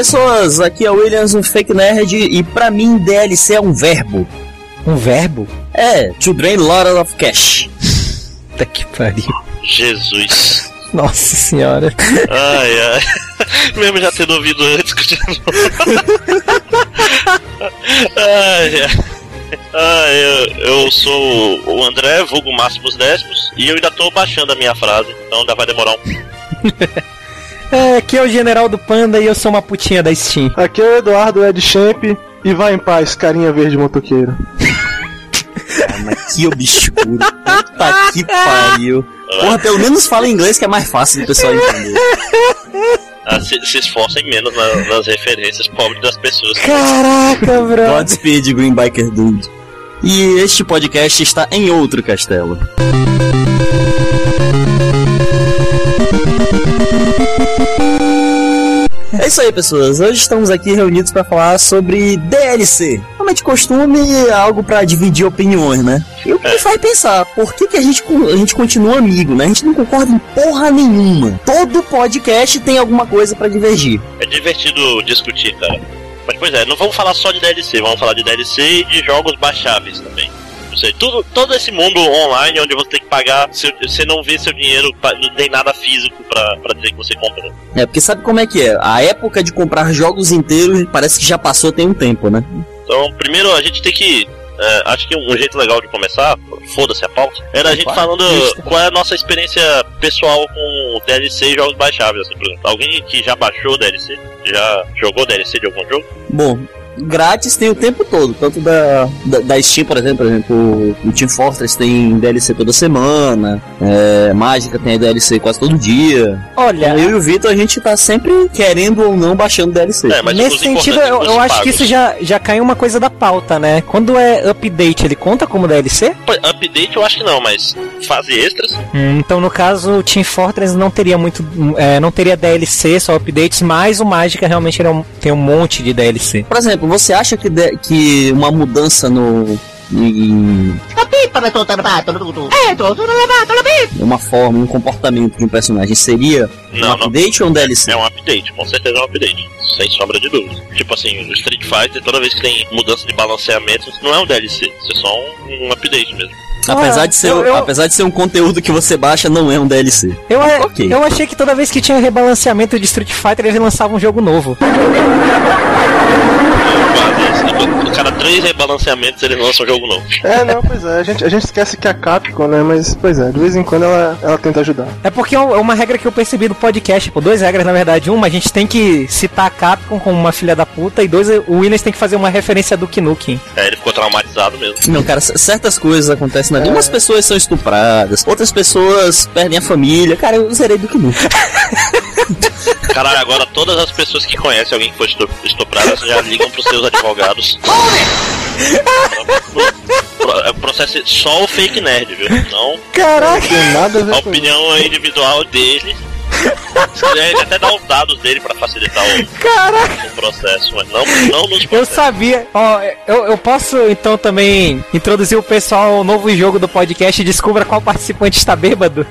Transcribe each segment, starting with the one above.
Pessoas, aqui é o Williams, um fake nerd, e pra mim DLC é um verbo. Um verbo? É, to drain lot of cash. Puta que pariu. Jesus. Nossa senhora. Ai, ai. Mesmo já tendo ouvido antes, continua. ai, ai. Ah, eu, eu sou o André, vulgo Máximos Décimos, e eu ainda tô baixando a minha frase, então ainda vai demorar um É, aqui é o General do Panda e eu sou uma putinha da Steam. Aqui é o Eduardo Ed Champ e vai em paz, carinha verde motoqueiro. Que obscuro. Puta que pariu. Porra, pelo menos fala inglês que é mais fácil do pessoal entender. Ah, se, se esforcem menos na- nas referências pobres das pessoas. Caraca, bro. Godspeed, Green Biker Dude. E este podcast está em outro castelo. É isso aí, pessoas. Hoje estamos aqui reunidos para falar sobre DLC. Como é de costume, é algo para dividir opiniões, né? E o que me faz pensar, por que, que a, gente, a gente continua amigo, né? A gente não concorda em porra nenhuma. Todo podcast tem alguma coisa para divergir. É divertido discutir, cara. Mas, pois é, não vamos falar só de DLC, vamos falar de DLC e de jogos baixáveis também. Seja, tudo, todo esse mundo online onde você tem que pagar, seu- você não vê seu dinheiro, não tem nada físico pra, pra dizer que você comprou. É, porque sabe como é que é? A época de comprar jogos inteiros parece que já passou tem um tempo, né? Então, primeiro a gente tem que. é, acho que um jeito legal de começar, foda-se a pauta, era a gente falando qual é a nossa experiência pessoal com DLC e jogos baixáveis, assim, por exemplo. Alguém que já baixou DLC? Já jogou DLC de algum jogo? Bom, grátis tem o tempo todo, tanto da, da, da Steam, por exemplo, por exemplo, o- Team Fortress tem DLC toda semana, é, Mágica tem DLC quase todo dia. Olha, Eu e o Vitor, a gente tá sempre querendo ou não baixando DLC. É, mas nesse sentido, eu, eu acho que isso já, já caiu uma coisa da pauta, né? Quando é update, ele conta como DLC? Pô, Update eu acho que não, mas fase extras. Hum, então, no caso, o Team Fortress não teria muito. é, não teria DLC, só updates, mas o Mágica realmente tem um monte de DLC. Por exemplo, você acha que, de- que uma mudança no. Em uma forma, um comportamento de um personagem seria um Não, não. update ou um DLC? É um update, com certeza é um update. Sem sombra de dúvida. Tipo assim, o Street Fighter, toda vez que tem mudança de balanceamento, não é um DLC, isso é só um, um update mesmo. Apesar, Ah, de ser, eu- eu- apesar de ser um conteúdo que você baixa, não é um DLC. Eu, a- Ok. eu achei que toda vez que tinha rebalanceamento de Street Fighter, eles lançavam um jogo novo. O cada três rebalanceamentos eles lançam um jogo novo. É, não, pois é, a gente, a gente esquece que é a Capcom, né? Mas, pois é, de vez em quando ela, ela tenta ajudar. É porque é é uma regra que eu percebi do podcast, pô, duas regras na verdade. Uma, a gente tem que citar a Capcom como uma filha da puta, e dois, o Williams tem que fazer uma referência do Nukem. É, ele ficou traumatizado mesmo. Não, cara, certas coisas acontecem na vida. Umas pessoas são estupradas, outras pessoas perdem a família. Cara, eu zerei do nunca. Caralho, agora todas as pessoas que conhecem alguém que foi estu- estuprada já ligam pros seus advogados. É, Processe só o fake nerd, viu? Não Caraca! Nada a ver a opinião individual dele. Ele até dá os dados dele pra facilitar o, Caraca! o processo, mas não, não nos Eu processos. sabia. Ó, eu, eu posso então também introduzir o pessoal ao novo jogo do podcast e descubra qual participante está bêbado?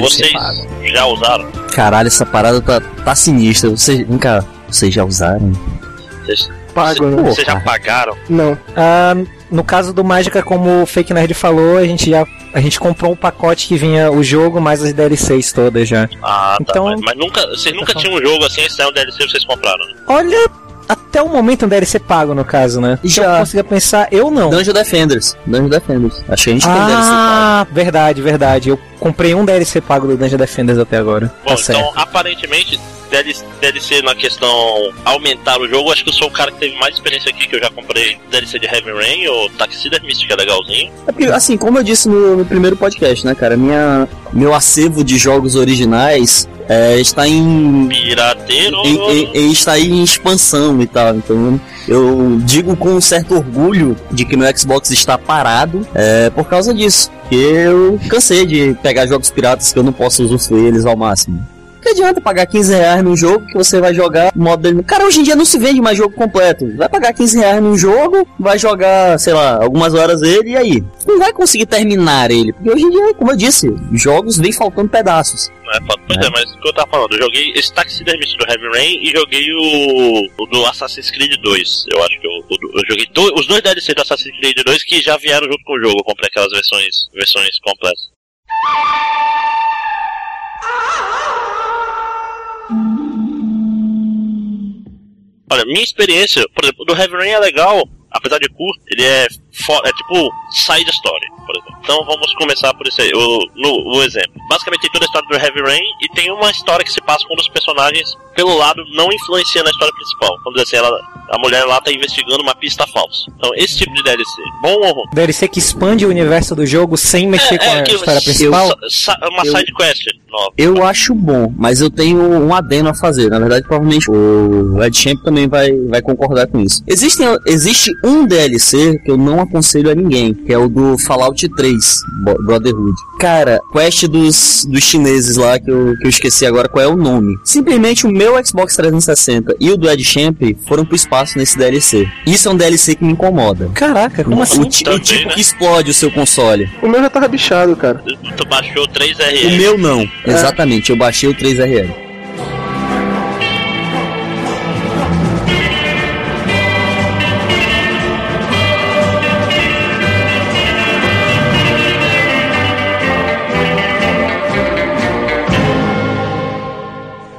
Vocês ser pago. já usaram? Caralho, essa parada tá, tá sinistra. Vocês, vem cá, vocês já usaram? Vocês, Pago, né? Vocês já pagaram? Não. Ah, no caso do Mágica, como o Fake Nerd falou, a gente já a gente comprou um pacote que vinha o jogo mais as DLCs todas já. Ah, tá. Então- Mas, mas nunca, vocês nunca tinham um jogo assim, esse é um DLC vocês compraram. né? Olha, até o momento um DLC pago, no caso, né? Se Já. eu conseguia pensar, eu não. Dungeon Defenders. Dungeon Defenders. Acho que a gente tem DLC pago. Ah, verdade, verdade. Eu comprei um DLC pago do Dungeon Defenders até agora. Bom, tá certo. então aparentemente DLC, DLC na questão aumentar o jogo, acho que eu sou o cara que teve mais experiência aqui, que eu já comprei DLC de Heavy Rain ou Taxidermist, que é legalzinho. É porque, assim, como eu disse no, no primeiro podcast, né, cara? Minha, meu acervo de jogos originais é, está em Pirateiro. e, e- e está aí em expansão e tal. Então eu digo com um certo orgulho de que meu Xbox está parado é, por causa disso. Porque eu cansei de pegar jogos piratas que eu não posso usufruir eles ao máximo. Que adianta pagar 15 reais num jogo que você vai jogar modo dele. Cara, hoje em dia não se vende mais jogo completo. Vai pagar 15 reais num jogo, vai jogar, sei lá, algumas horas ele e aí? Não vai conseguir terminar ele. Porque hoje em dia, como eu disse, jogos vem faltando pedaços. É, pois É. é, mas o que eu tava falando, eu joguei esse Taxidermist do Heavy Rain e joguei o, o do Assassin's Creed 2. Eu acho que eu, eu joguei do- os dois DLC do Assassin's Creed 2 que já vieram junto com o jogo. Eu comprei aquelas versões, versões completas. Olha, minha experiência, por exemplo, do Heavy Rain é legal, apesar de curto, ele é, fo- é tipo side story, por exemplo. Então vamos começar por isso aí, o, no, o exemplo. Basicamente tem toda a história do Heavy Rain e tem uma história que se passa com um dos personagens pelo lado não influencia na história principal. Vamos dizer assim, ela, a mulher lá tá investigando uma pista falsa. Então esse tipo de DLC, bom ou ruim? DLC que expande o universo do jogo sem mexer com a que- história principal. sa- uma eu- side quest nova. Eu acho bom, mas eu tenho um adeno a fazer. Na verdade, provavelmente o Ed Champ também vai, vai concordar com isso. Existem, existe um DLC que eu não aconselho a ninguém, que é o do Fallout 3, Bo- Brotherhood. Cara, quest dos, dos chineses lá, que eu, que eu esqueci agora qual é o nome. Simplesmente o meu Xbox 360 e o do Ed Champ foram pro espaço nesse DLC. Isso é um DLC que me incomoda. Caraca, como o, assim? o Também, tipo né? que explode o seu console. O meu já tava bichado, cara. Tu, tu baixou 3 O RL. meu não. Exatamente, eu baixei o 3RL.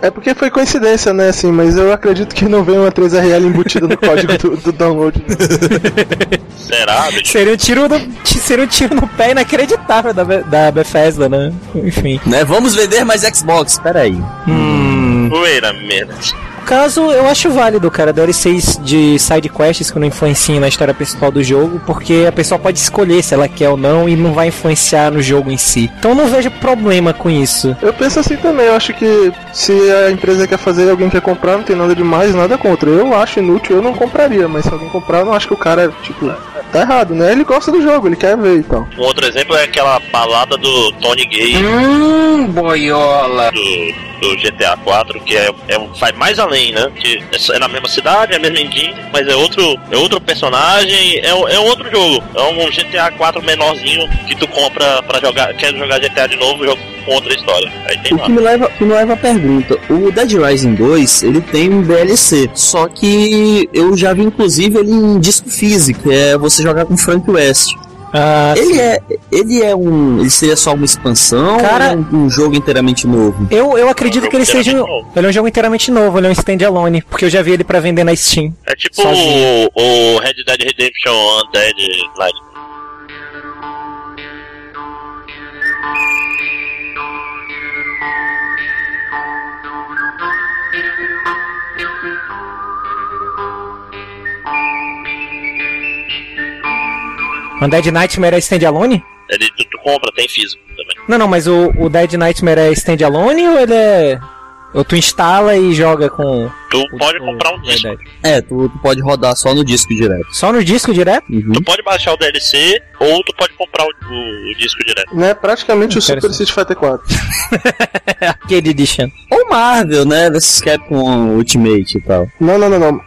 É porque foi coincidência, né, assim, mas eu acredito que não vem uma 3RL embutida no código do, do download. Será, bicho? Seria um tiro no, seria um tiro no pé inacreditável da, da Bethesda, né? Enfim. Né? Vamos vender mais Xbox. Pera aí. Hum. Wait a minute. No caso, eu acho válido, cara, DLCs de side quests que não influenciem na história principal do jogo, porque a pessoa pode escolher se ela quer ou não e não vai influenciar no jogo em si. Então eu não vejo problema com isso. Eu penso assim também, eu acho que se a empresa quer fazer e alguém quer comprar, não tem nada demais, nada contra. Eu acho inútil, eu não compraria, mas se alguém comprar, eu não acho que o cara, tipo, tá errado, né? Ele gosta do jogo, ele quer ver e tal. Um outro exemplo é aquela balada do Tony Gay Hum, boiola. do, do GTA 4, que é, é vai mais além, né? Que é, é na mesma cidade, é a mesma engine, mas é outro, é outro personagem, é, é outro jogo. É um GTA 4 menorzinho que tu compra pra jogar, quer jogar GTA de novo, jogo com outra história. O que me leva, que me leva à pergunta: o Dead Rising 2 ele tem um DLC, só que eu já vi inclusive ele em disco físico, é você jogar com Frank West. Ah, Ele é, ele é um, ele seria só uma expansão Cara- ou é um, um jogo inteiramente novo? eu, eu acredito que ele seja. um- Inteiramente novo. Ele é um jogo inteiramente novo, ele é um standalone, porque eu já vi ele pra vender na Steam. É tipo o, o Red Dead Redemption Undead Night. Undead Nightmare é standalone? Ele, tu, tu compra, tem físico também. Não, não, mas o, o Dead Nightmare é standalone ou ele é. Ou tu instala e joga com. Tu o- pode o comprar um disco. Dead? É, tu, tu pode rodar só no disco direto. Só no disco direto? Uhum. Tu pode baixar o DLC ou tu pode comprar o, o- o disco direto. Né? Praticamente o Super. Street Fighter 4. Arcade Edition. Ou Marvel, né? Versus Capcom Ultimate e tal. Não, não, não, não.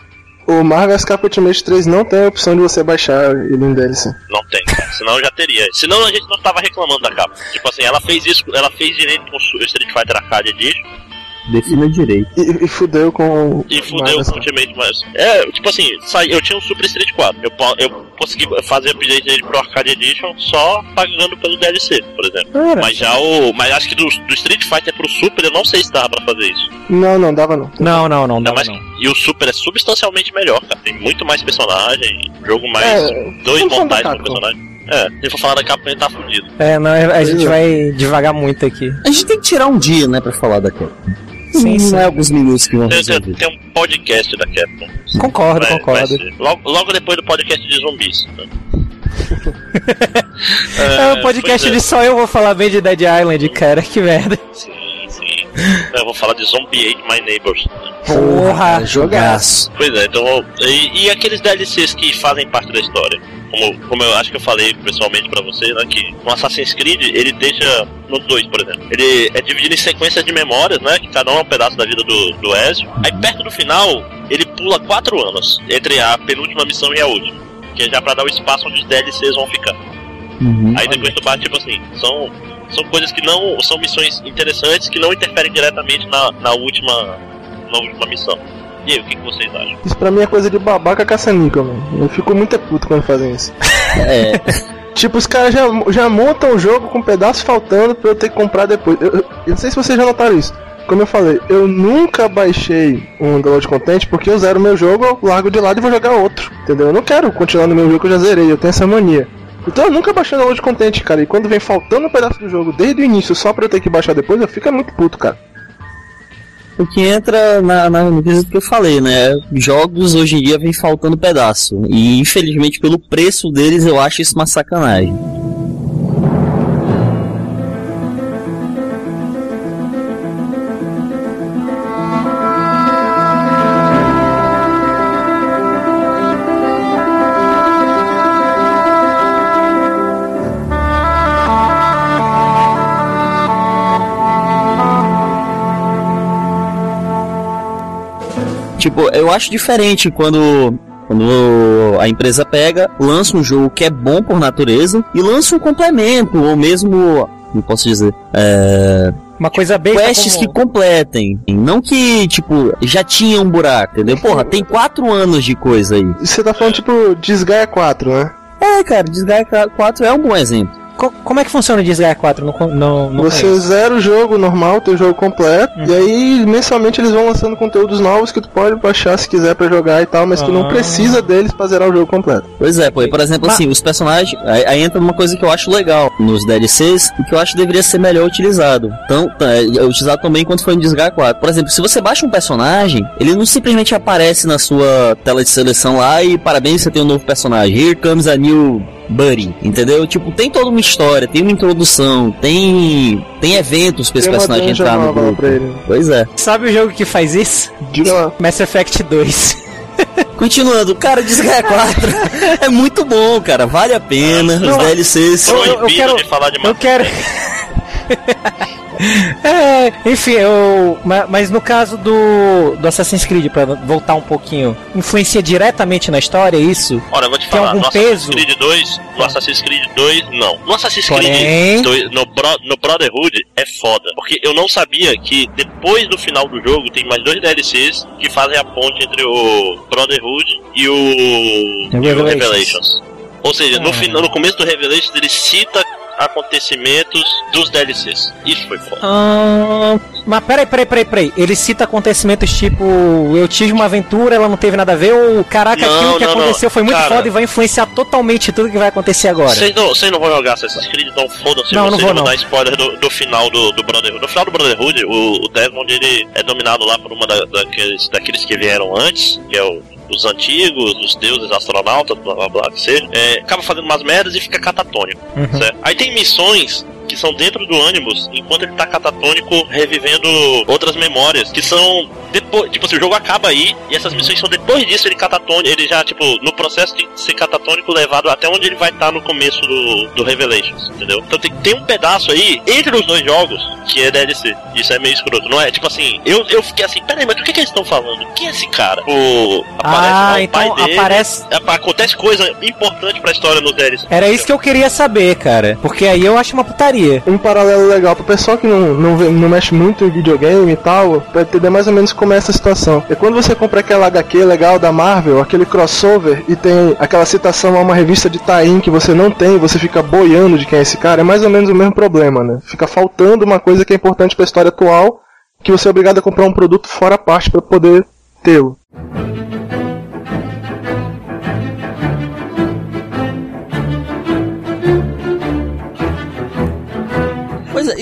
O Marvel vs Capcom Ultimate 3 não tem a opção de você baixar ele em DLC. Não tem, cara. Senão já teria. Senão a gente não tava reclamando da capa. Tipo assim, ela fez isso, ela fez direito com o Street Fighter Arcade Edition Defina direito. E, e fudeu com o e fudeu Marvel com o Ultimate, mas. É, tipo assim, sai, eu tinha um Super Street 4. Eu, eu conseguir fazer update dele pro Arcade Edition só pagando pelo DLC, por exemplo. Cara, Mas já o. Mas acho que do, do Street Fighter pro Super eu não sei se dava pra fazer isso. Não, não, dava não. não, não, não, Ainda não, e o Super é substancialmente melhor, cara. Tem muito mais personagem, jogo mais. É, dois montagens Capcom. personagem. É, se for falar da Capcom, ele tá fudido. É, não, a gente vai devagar muito aqui. A gente tem que tirar um dia, né, pra falar da Capcom. Sim, não sim. é alguns minutos que vão resolver. tem um podcast da Capcom. Concordo, Vai- vai concordo. ser. Logo, logo depois do podcast de zumbis. né? É um podcast pois é. de só eu vou falar bem de Dead Island, cara, que merda. Sim. Eu vou falar de Zombie Ate My Neighbors. Porra, jogaço. Pois é, então. E, e aqueles DLCs que fazem parte da história? Como, como eu acho que eu falei pessoalmente pra você, né? Que no Assassin's Creed ele deixa. No 2, por exemplo. Ele é dividido em sequências de memórias, né? Que cada um é um pedaço da vida do, do Ezio. Aí perto do final, ele pula 4 anos entre a penúltima missão e a última. Que é já pra dar o espaço onde os DLCs vão ficar. Uhum. Aí depois tu bate, tipo assim, são, são coisas que não. São missões interessantes que não interferem diretamente na, na última. Na última missão. E aí, o que, que vocês acham? Isso pra mim é coisa de babaca caça-níquel, mano. Eu fico muito puto quando fazem isso. É, Tipo, os caras já, já montam o jogo com pedaços faltando pra eu ter que comprar depois. Eu, eu- eu não sei se vocês já notaram isso. Como eu falei, eu nunca baixei um download content porque eu zero meu jogo, eu largo de lado e vou jogar outro. Entendeu? Eu não quero continuar no meu jogo que eu já zerei, eu tenho essa mania. Então eu nunca baixei download content, cara. E quando vem faltando um pedaço do jogo desde o início só pra eu ter que baixar depois, eu fico muito puto, cara. o que entra na, na, quesito que eu falei, né? Jogos hoje em dia vem faltando pedaço. E infelizmente pelo preço deles eu acho isso uma sacanagem. Tipo, eu acho diferente quando quando a empresa pega, lança um jogo que é bom por natureza e lança um complemento, ou mesmo, como posso dizer, é, Uma coisa bem. quests que completem. Não que, tipo, já tinha um buraco, entendeu? Porra, tem quatro anos de coisa aí. E Você tá falando tipo Desgaia 4, né? É, cara, Disgaea 4 é um bom exemplo. Como é que funciona o Disgaea 4? Não, não, não Você conheço. zera o jogo normal, teu jogo completo, Uhum. e aí mensalmente eles vão lançando conteúdos novos que tu pode baixar se quiser pra jogar e tal, mas tu não Ah. precisa deles pra zerar o jogo completo. Pois é, pô, e, por exemplo, Mas- assim, os personagens. Aí, aí entra uma coisa que eu acho legal nos DLCs e que eu acho que deveria ser melhor utilizado. Então, tá, é, é utilizado também quando for em Disgaea 4. Por exemplo, se você baixa um personagem, ele não simplesmente aparece na sua tela de seleção lá e parabéns, você tem um novo personagem. Here comes a new buddy, entendeu? Tipo, tem toda uma história, tem uma introdução, tem tem eventos pra esse Tem personagem entrar no grupo. Pois é. Sabe o jogo que faz isso? Diga lá. Mass Effect 2. Continuando, cara, Disgaea 4 é muito bom, cara, vale a pena. Não, os DLCs. eu- eu Proibido quero- de falar de Eu Mass quero. É, enfim, eu. ma- Mas no caso do, do Assassin's Creed, pra voltar um pouquinho, influencia diretamente na história, é isso? Olha, eu vou te Tem falar, algum no peso? Assassin's Creed 2, no Assassin's Creed 2, não. No Assassin's Porém- Creed 2, no, Bro- no Brotherhood, é foda. Porque eu não sabia que depois do final do jogo tem mais dois DLCs que fazem a ponte entre o Brotherhood e o, e o Revelations. Revelations. Ou seja, no, Ah. final, no começo do Revelations ele cita acontecimentos dos DLCs. Isso foi foda. Ah, mas peraí, peraí, peraí, peraí. Ele cita acontecimentos tipo: eu tive uma aventura, ela não teve nada a ver, ou caraca, Não, aquilo que não, não. aconteceu foi muito Cara. foda e vai influenciar totalmente tudo que vai acontecer agora. Vocês não, vocês não vão jogar Assassin's Creed, então foda-se Não, não vou não. dar spoiler do, do final do, do Brotherhood. No final do Brotherhood, o, o Desmond ele é dominado lá por uma da- daqueles, daqueles que vieram antes, que é o os antigos, os deuses astronautas, blá blá blá, que seja, é, acaba fazendo umas merdas e fica catatônico, Uhum. Aí tem missões que são dentro do Animus, enquanto ele tá catatônico, revivendo outras memórias, que são depois, tipo assim, o jogo acaba aí, e essas missões são depois disso, ele catatônico, ele já, tipo, no processo de ser catatônico, levado até onde ele vai estar no começo do, do Revelations, entendeu? Então tem, tem um pedaço aí, entre os dois jogos, que é DLC. Isso é meio escroto, não é? Tipo assim, eu, eu fiquei assim, peraí, mas do que, que eles estão falando? Quem é esse cara? O, aparece Ah, o então dele, aparece. é, acontece coisa importante pra história nos DLC. Era isso que eu queria saber, cara. Porque aí eu acho uma putaria. Um paralelo legal pro pessoal que não, não, não mexe muito em videogame e tal, pra entender mais ou menos como é essa situação. É quando você compra aquela HQ legal da Marvel, aquele crossover, e tem aquela citação a uma revista de tie que você não tem, você fica boiando de quem é esse cara, é mais ou menos o mesmo problema, né? Fica faltando uma coisa que é importante pra história atual, que você é obrigado a comprar um produto fora a parte pra poder tê-lo.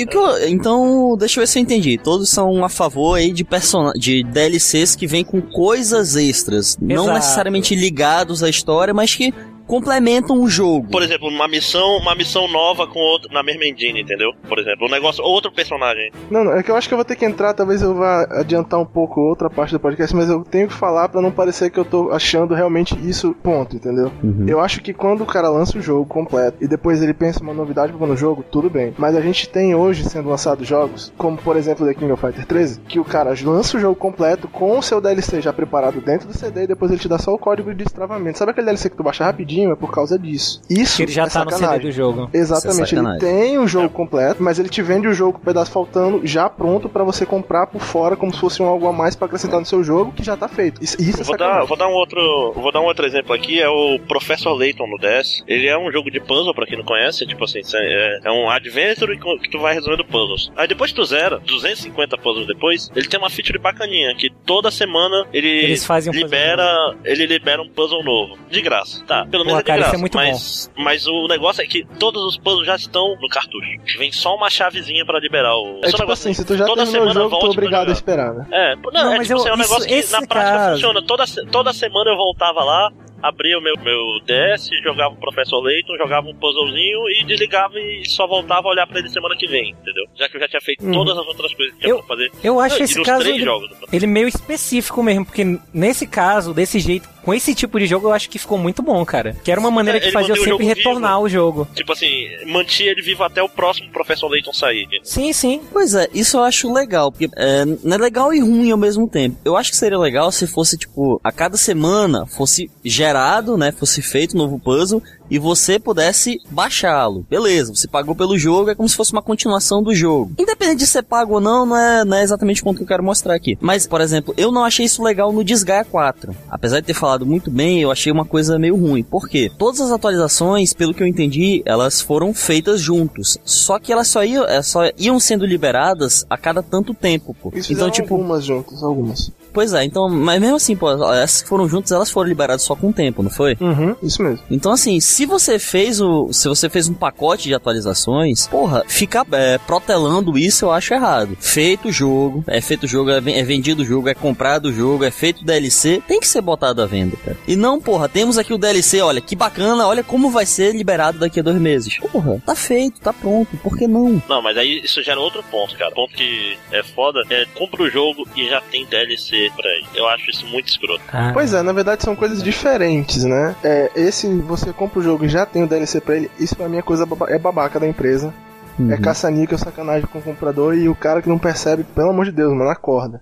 E que eu, então, deixa eu ver se eu entendi. Todos são a favor aí de, persona de DLCs que vêm com coisas extras. Não Exato. necessariamente ligados à história, mas que complementam o jogo. Por exemplo, uma missão, uma missão nova com outro na mesma engine, entendeu? Por exemplo, um negócio, outro personagem. Não, não, é que eu acho que eu vou ter que entrar, talvez eu vá adiantar um pouco outra parte do podcast, mas eu tenho que falar pra não parecer que eu tô achando realmente isso ponto, entendeu? Eu acho que quando o cara lança o jogo completo e depois ele pensa uma novidade pra pôr no jogo, tudo bem. Mas a gente tem hoje sendo lançados jogos, como por exemplo The King of Fighter 13, que o cara lança o jogo completo com o seu DLC já preparado dentro do CD e depois ele te dá só o código de destravamento. Sabe aquele DLC que tu baixa rapidinho? É por causa disso. Isso Que ele já é tá no CD sacanagem. do jogo. Exatamente, Isso é ele sacanagem. tem o jogo completo, mas ele te vende o jogo com o pedaço faltando já pronto pra você comprar por fora, como se fosse um algo a mais pra acrescentar no seu jogo, que já tá feito. Isso, isso é vou dar, sacanagem. vou dar um outro, vou dar um outro exemplo aqui, é o Professor Layton no DS. Ele é um jogo de puzzle pra quem não conhece, tipo assim, é, é um adventure que tu vai resolvendo puzzles. Aí depois que tu zera, 250 puzzles depois, ele tem uma feature bacaninha que toda semana ele Eles fazem um libera, ele libera um puzzle novo, de graça. Tá, pelo menos Porra, é de cara, isso graça, é muito mas mas o negócio é que todos os puzzles já estão no cartucho. Vem só uma chavezinha pra liberar o É só um tipo negócio assim, se tu já toda terminou o semana jogo, é volte pra obrigado a esperar, né? É, não, Não, é mas tipo eu- assim, é um isso- negócio que na prática caso- funciona. Toda, toda semana eu voltava lá, abria o meu, meu DS, jogava o Professor Layton, jogava um puzzlezinho e desligava e só voltava a olhar pra ele semana que vem, entendeu? Já que eu já tinha feito Uhum. todas as outras coisas que tinha Eu- pra fazer. Eu acho E esse caso três ele, jogos. ele meio específico mesmo, porque nesse caso, desse jeito, com esse tipo de jogo, eu acho que ficou muito bom, cara. Que era uma maneira É, que ele fazia eu sempre retornar o jogo. Tipo assim, mantinha ele vivo até o próximo Professor Layton sair. Sim, sim. Pois é, isso eu acho legal, porque é, não é legal e ruim ao mesmo tempo. Eu acho que seria legal se fosse, tipo, a cada semana fosse gerado, né, fosse feito um novo puzzle e você pudesse baixá-lo. Beleza, você pagou pelo jogo, é como se fosse uma continuação do jogo. Independente de ser pago ou não, não é, não é exatamente o ponto que eu quero mostrar aqui. Mas, por exemplo, eu não achei isso legal no Disgaea 4. Apesar de ter falado muito bem, eu achei uma coisa meio ruim. Por quê? Todas as atualizações, pelo que eu entendi, elas foram feitas juntos. Só que elas só iam, só iam sendo liberadas a cada tanto tempo, pô. Eles Então, tipo, algumas juntas, algumas. Pois é, então, mas mesmo assim, pô, essas que foram juntas, elas foram liberadas só com o tempo, não foi? Uhum, isso mesmo. Então, assim, se você fez o. Se você fez um pacote de atualizações, porra, ficar é, protelando isso eu acho errado. Feito o jogo, é feito o jogo, é, é vendido o jogo, é comprado o jogo, é feito o DLC, tem que ser botado à venda, cara. E não, porra, temos aqui o DLC, olha, que bacana, olha como vai ser liberado daqui a dois meses. Porra, tá feito, tá pronto, por que não? Não, mas aí isso gera outro ponto, cara. Ponto que é foda é compra o jogo e já tem DLC pra aí. Eu acho isso muito escroto. Ah, Pois é, na verdade são coisas diferentes, né? É, esse, você compra o jogo e já tem o DLC pra ele, isso pra mim é coisa baba- é babaca da empresa. É caça-níquel, sacanagem com o comprador e o cara que não percebe, pelo amor de Deus, mano, acorda.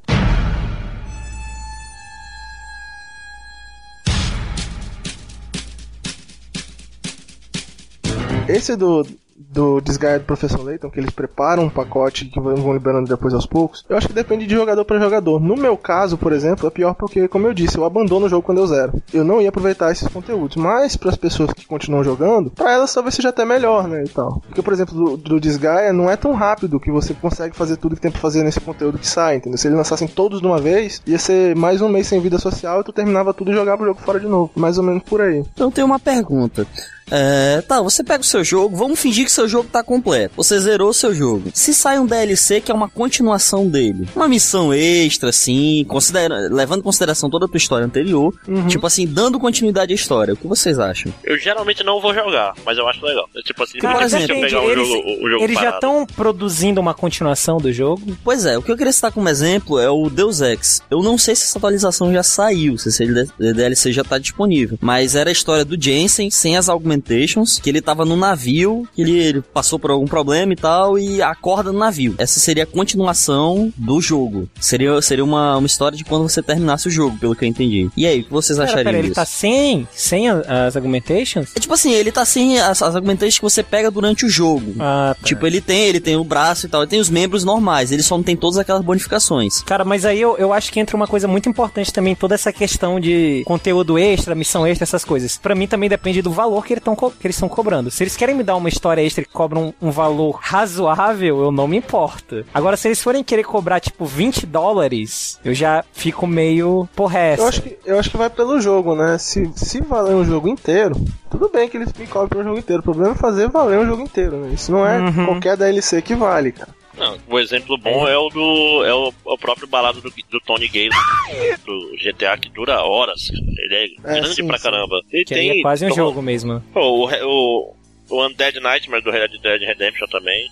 Esse do, do Desgaia do Professor Layton, que eles preparam um pacote que vão liberando depois aos poucos, eu acho que depende de jogador para jogador. No meu caso, por exemplo, é pior porque, como eu disse, eu abandono o jogo quando eu zero. Eu não ia aproveitar esses conteúdos, mas para as pessoas que continuam jogando, para elas talvez seja até melhor, né, e tal. Porque, por exemplo, do, do Desgaia não é tão rápido que você consegue fazer tudo que tem pra fazer nesse conteúdo que sai, entendeu? Se eles lançassem todos de uma vez, ia ser mais um mês sem vida social e tu terminava tudo e jogava o jogo fora de novo. Mais ou menos por aí. Então tenho uma pergunta. É, tá, você pega o seu jogo, vamos fingir que seu jogo tá completo. Você zerou o seu jogo. Se sai um DLC que é uma continuação dele, uma missão extra, assim, considera levando em consideração toda a tua história anterior, tipo assim, dando continuidade à história, o que vocês acham? Eu geralmente não vou jogar, mas eu acho legal. É Tipo assim, Cara, por exemplo, eu pegar o eles- jogo, o jogo Eles já estão produzindo uma continuação do jogo. Pois é, o que eu queria citar como exemplo é o Deus Ex. Eu não sei se essa atualização já saiu, se esse DLC já tá disponível, mas era a história do Jensen sem as, augment Augmentations, que ele tava no navio, que ele, ele passou por algum problema e tal, e acorda no navio. Essa seria a continuação do jogo. Seria, seria uma, uma história de quando você terminasse o jogo, pelo que eu entendi. E aí, o que vocês Pera, achariam pera, ele disso? tá sem, sem as augmentations? É tipo assim, ele tá sem as, as augmentations que você pega durante o jogo. Ah, tá. Tipo, ele tem, ele tem o braço e tal, ele tem os membros normais, ele só não tem todas aquelas bonificações. Cara, mas aí eu, eu acho que entra uma coisa muito importante também, toda essa questão de conteúdo extra, missão extra, essas coisas. Pra mim também depende do valor que, eles tão que eles estão cobrando. Se eles querem me dar uma história extra que cobram um, um valor razoável, eu não me importo. Agora, se eles forem querer cobrar, tipo, 20 dólares, eu já fico meio porra é. Eu acho, que, eu acho que vai pelo jogo, né? Se, se valer um jogo inteiro, tudo bem que eles me cobrem pelo jogo inteiro. O problema é fazer valer um jogo inteiro, né? Isso não é Uhum. qualquer DLC que vale, cara. Não, o exemplo bom é o do. é o, o próprio balado do, do Tony Gale do GTA que dura horas. cara. Ele é, É, grande sim, pra sim. caramba. Ele Que aí é quase um jogo mesmo. Pô, o, o, o Undead Nightmare do Red Dead Redemption também.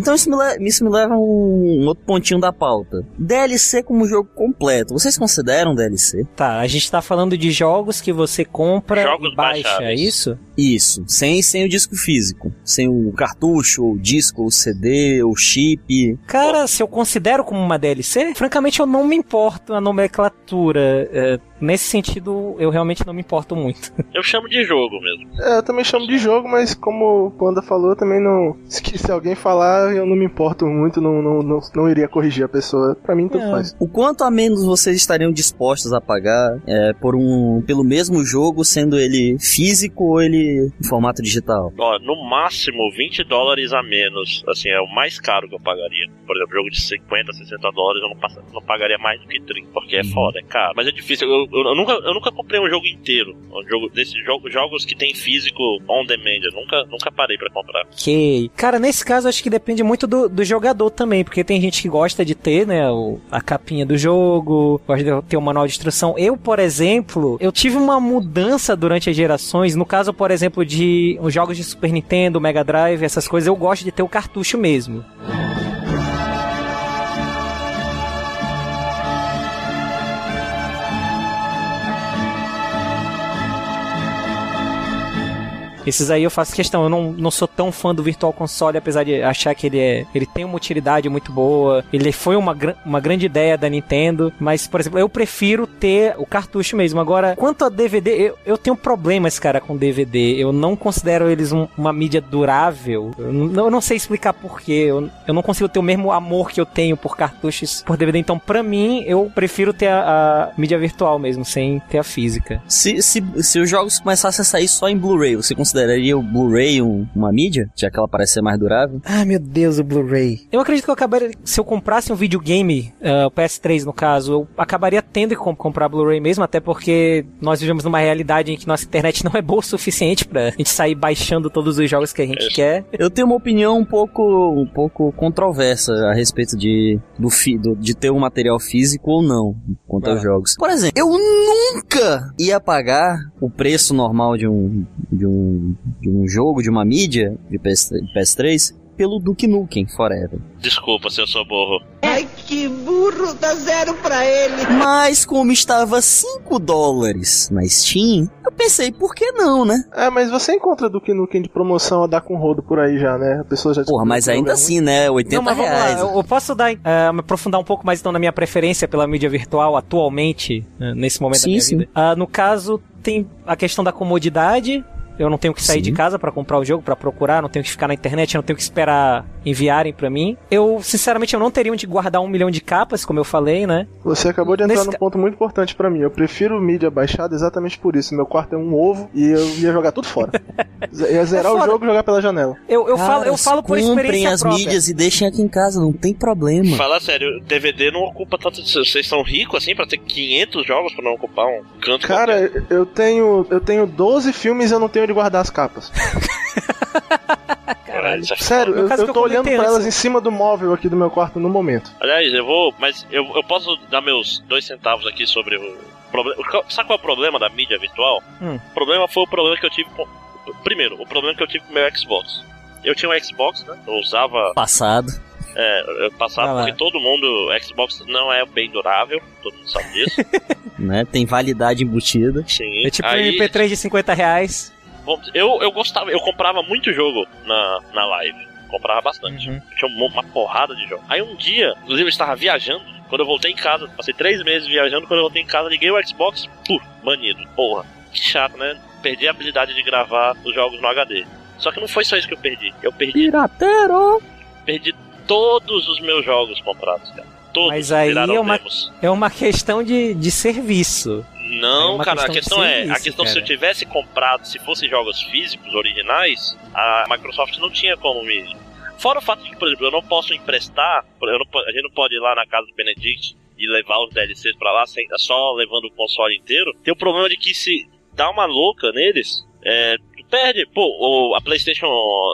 Então isso me, isso me leva a um, um outro pontinho da pauta. DLC como jogo completo. Vocês consideram DLC? Tá, a gente tá falando de jogos que você compra Jogos e baixa, é baixáveis. isso? Isso, sem, sem o disco físico. Sem o cartucho, ou disco, ou CD, ou chip. Cara, se eu considero como uma DLC, francamente eu não me importo a nomenclatura. É, nesse sentido, eu realmente não me importo muito. Eu chamo de jogo mesmo. É, eu também chamo de jogo, mas como o Panda falou, eu também não. Se, se alguém falar, eu não me importo muito, não, não, não, não iria corrigir a pessoa. Pra mim, tudo É. faz. O quanto a menos vocês estariam dispostos a pagar é, por um, pelo mesmo jogo, sendo ele físico ou ele em formato digital? Ó, no máximo 20 dólares a menos. Assim, é o mais caro que eu pagaria. Por exemplo, jogo de 50, 60 dólares eu não, passa- não pagaria mais do que 30, porque é foda, é caro. Mas é difícil. Eu, eu- nunca, eu nunca comprei um jogo inteiro. Um jogo desses jogos, jogos que tem físico on demand. Eu nunca, nunca parei pra comprar. Ok. Cara, nesse caso acho que depende muito do, do jogador também, porque tem gente que gosta de ter, né, o- a capinha do jogo, gosta de ter o manual de instrução. Eu, por exemplo, eu tive uma mudança durante as gerações. No caso, por exemplo, de os jogos de Super Nintendo, Mega Drive, essas coisas, eu gosto de ter o cartucho mesmo. Esses aí eu faço questão, eu não, não sou tão fã do Virtual Console, apesar de achar que ele é. Ele tem uma utilidade muito boa. Ele foi uma, uma grande ideia da Nintendo. Mas, por exemplo, eu prefiro ter o cartucho mesmo. Agora, quanto a DVD, eu, eu tenho problemas, cara, com DVD. Eu não considero eles um- uma mídia durável. Eu não, eu não sei explicar porquê. Eu, eu não consigo ter o mesmo amor que eu tenho por cartuchos por DVD. Então, pra mim, eu prefiro ter a, a mídia virtual mesmo, sem ter a física. Se, se, se os jogos começassem a sair só em Blu-ray, você consideraria o Blu-ray um- uma mídia? Já que ela parece ser mais durável? Ah, meu Deus, o Blu-ray. Eu acredito que eu acabaria. Se eu comprasse um videogame, ah, o PS3 no caso, eu acabaria tendo que com- comprar Blu-ray mesmo, até porque nós vivemos numa realidade em que nossa internet não é boa o suficiente pra gente sair baixando todos os jogos que a gente Isso. quer. Eu tenho uma opinião um pouco, um pouco controversa a respeito de, do, fi- do- de ter um material físico ou não quanto Vai aos jogos. Por exemplo, eu nunca ia pagar o preço normal de um, de um, de um jogo, de uma mídia de PS, de PS3 pelo Duke Nukem Forever. Desculpa se eu sou burro. Ai, que burro, dá zero pra ele. Mas como estava 5 dólares na Steam, eu pensei, por que não, né? É, mas você encontra Duke Nukem de promoção a dar com rodo por aí já, né? A pessoa já Porra, mas ainda assim, né? 80 Não, mas vamos reais. lá, eu, posso dar, ah, me aprofundar um pouco mais então na minha preferência pela mídia virtual atualmente, né, nesse momento Sim, da minha sim. vida. Ah, no caso, tem a questão da comodidade. Eu não tenho que sair Sim. de casa pra comprar o jogo, pra procurar, não tenho que ficar na internet, não tenho que esperar enviarem pra mim. Eu, sinceramente, eu não teria onde guardar um milhão de capas, como eu falei, né? Você acabou de entrar Nesse num ponto muito importante pra mim. Eu prefiro mídia baixada exatamente por isso. Meu quarto é um ovo e eu ia jogar tudo fora. Ia zerar É o jogo e jogar pela janela. Eu, eu falo, eu falo por comprem experiência as própria. mídias e deixem aqui em casa, não tem problema. Fala sério, DVD não ocupa tanto. Vocês são ricos assim pra ter 500 jogos pra não ocupar um canto qualquer? Cara, eu tenho eu tenho 12 filmes e eu não tenho onde guardar as capas. Caralho. Sério, eu, eu tô olhando pra elas em cima do móvel aqui do meu quarto no momento. Aliás, eu vou. Mas eu, eu posso dar meus dois centavos aqui sobre o problema. Sabe qual é o problema da mídia virtual? Hum. O problema foi o problema que eu tive com. Primeiro, o problema que eu tive com o meu Xbox. Eu tinha um Xbox, né? Eu usava. Passado. É, eu passava Vai lá. porque todo mundo. Xbox não é bem durável, todo mundo sabe disso. Né? Tem validade embutida. Sim. É tipo um Aí, MP3 de 50 reais. Vamos eu, eu gostava, eu comprava muito jogo na, na live. Comprava bastante. Uhum. Tinha uma, uma porrada de jogo. Aí um dia, inclusive eu estava viajando. Quando eu voltei em casa, passei três meses viajando. Quando eu voltei em casa, liguei o Xbox, puf, banido. Porra, que chato, né? Perdi a habilidade de gravar os jogos no HD. Só que não foi só isso que eu perdi. Eu perdi, Pirateiro! perdi todos os meus jogos comprados, cara. Todos Mas aí é uma- demos. É uma questão de, de serviço. É Não, uma cara, a questão é, a questão se cara. eu tivesse comprado, se fossem jogos físicos originais, a Microsoft não tinha como me. Fora o fato de que, por exemplo, eu não posso emprestar, não a gente não pode ir lá na casa do Benedict e levar os DLCs pra lá sem, só levando o console inteiro. Tem o problema de que se dá uma louca neles, é, tu perde, pô, a PlayStation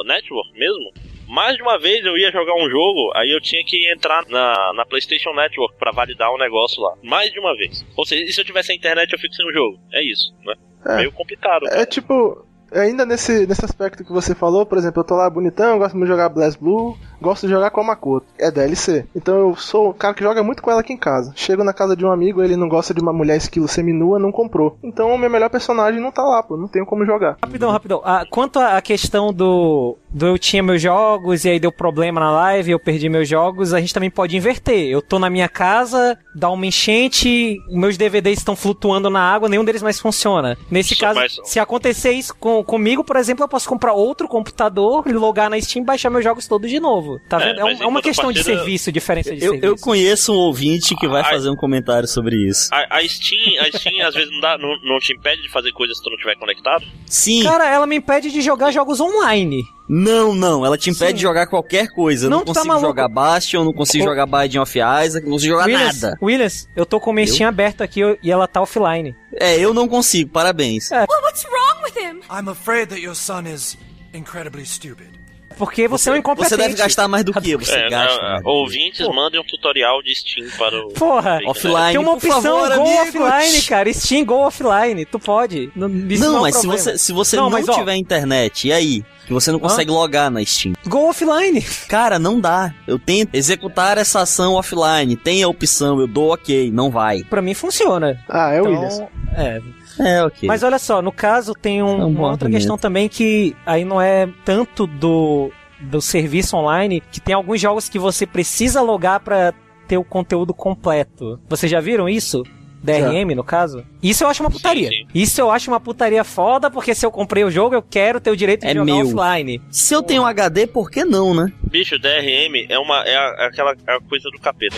Network mesmo. Mais de uma vez eu ia jogar um jogo, aí eu tinha que entrar na, na PlayStation Network pra validar um negócio lá. Mais de uma vez. Ou seja, e se eu tivesse a internet eu fico sem o jogo. É isso, né? É. Meio complicado. É cara. tipo, ainda nesse, nesse aspecto que você falou, por exemplo, eu tô lá bonitão, gosto de jogar Blast Blue, gosto de jogar com a Makoto. É DLC. Então eu sou o cara que joga muito com ela aqui em casa. Chego na casa de um amigo, ele não gosta de uma mulher esquilo seminua, não comprou. Então o meu melhor personagem não tá lá, pô, não tenho como jogar. Rapidão, rapidão. Ah, quanto à questão do, do eu tinha meus jogos e aí deu problema na live, eu perdi meus jogos, a gente também pode inverter. Eu tô na minha casa, dá uma enchente, meus DVDs estão flutuando na água, nenhum deles mais funciona. Nesse Só caso, mais- se acontecer isso com, comigo, por exemplo, eu posso comprar outro computador, logar na Steam e baixar meus jogos todos de novo. Tá É, vendo? É, um- em é uma questão de contrapartida- serviço, diferença de Eu, serviço. eu conheço um ouvinte que vai Ai. fazer um comentário sobre isso. A, a Steam, a Steam às vezes não, dá, não, não te impede de fazer coisas se tu não estiver conectado. Sim, Cara, ela me impede de jogar jogos online. não, não. Ela te impede Sim. de jogar qualquer coisa. Eu não, Não, tá consigo maluco. jogar Bastion, não consigo Ô. jogar Binding of Isaac, não consigo jogar Williams, nada. Williams, eu tô com o meu Eu? Steam aberto aqui e ela tá offline. É, eu não consigo, parabéns. What's wrong with him? I'm afraid that your son is incredibly stupid. Porque você, é um incompetente. Você deve gastar mais do que você É, gasta. né, mais do que- ouvintes, mandem um tutorial de Steam para o. Porra, Offline, tem uma por opção favor, Go amigos. offline, cara. Steam Go offline. Tu pode. Não, isso Não, é mas se problema. você, se você Não, não, mas, ó- tiver internet, e aí? Que você não consegue logar na Steam. Go offline. Cara, não dá. Eu tento executar essa ação offline. Tem a opção, eu dou ok, não vai. Pra mim funciona. Ah, é o Então, Williams. é. É, ok. Mas olha só, no caso tem um- É um uma outra argumento. questão também que aí não é tanto do, do serviço online, que tem alguns jogos que você precisa logar pra ter o conteúdo completo. Vocês já viram isso? DRM, no caso? Isso eu acho uma putaria. sim. Isso eu acho uma putaria foda, porque se eu comprei o jogo, eu quero ter o direito de É jogar meu. offline. Se eu tenho HD, por que não, né? Bicho, DRM é uma é a- aquela é a coisa do capeta.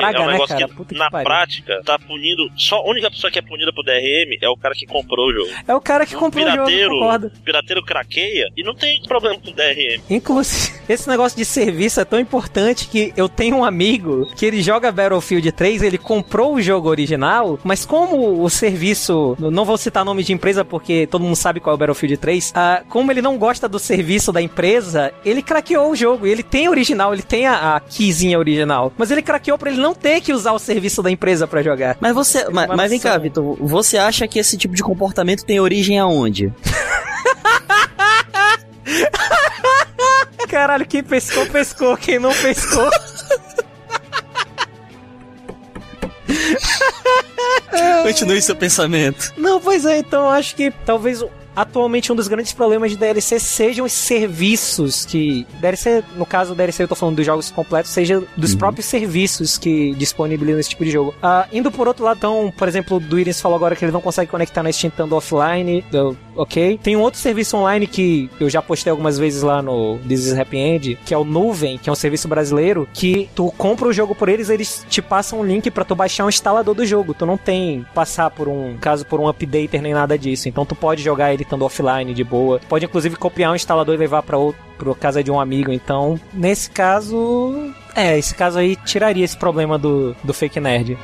Praga, é um né, negócio cara? que na pariu. prática tá punindo. Só a única pessoa que é punida por DRM é o cara que comprou o jogo. É o cara que Um comprou o jogo, pirateiro, concordo. pirateiro craqueia e não tem problema com DRM. Inclusive, esse negócio de serviço é tão importante que eu tenho um amigo que ele joga Battlefield 3, ele comprou o jogo original, mas como o serviço, não vou citar nome de empresa porque todo mundo sabe qual é o Battlefield 3, ah, como ele não gosta do serviço da empresa, ele craqueou o jogo. Ele tem o original, ele tem a, a keyzinha original, mas ele craqueou pra ele não ter que usar o serviço da empresa pra jogar. Mas você. Mas, mas vem cá. Vitor. Você acha que esse tipo de comportamento tem origem aonde? Caralho, quem pescou, pescou. Quem não pescou. Continue seu pensamento. Não, pois é, então acho que talvez atualmente um dos grandes problemas de DLC sejam os serviços que. DLC, no caso, DLC eu tô falando dos jogos completos, seja dos próprios serviços que disponibilizam esse tipo de jogo. Ah, indo por outro lado, então, por exemplo, o Duirins falou agora que ele não consegue conectar na Steam estando offline. eu- ok. Tem um outro serviço online que eu já postei algumas vezes lá no This is Happy End, que é o Nuvem, que é um serviço brasileiro, que tu compra o jogo por eles, eles te passam um link pra tu baixar um instalador do jogo. Tu não tem passar por um, caso por um updater nem nada disso. Então tu pode jogar ele estando offline de boa. Pode inclusive copiar um instalador e levar pra outro pra casa de um amigo. Então, nesse caso, é, esse caso aí tiraria esse problema do, do fake nerd.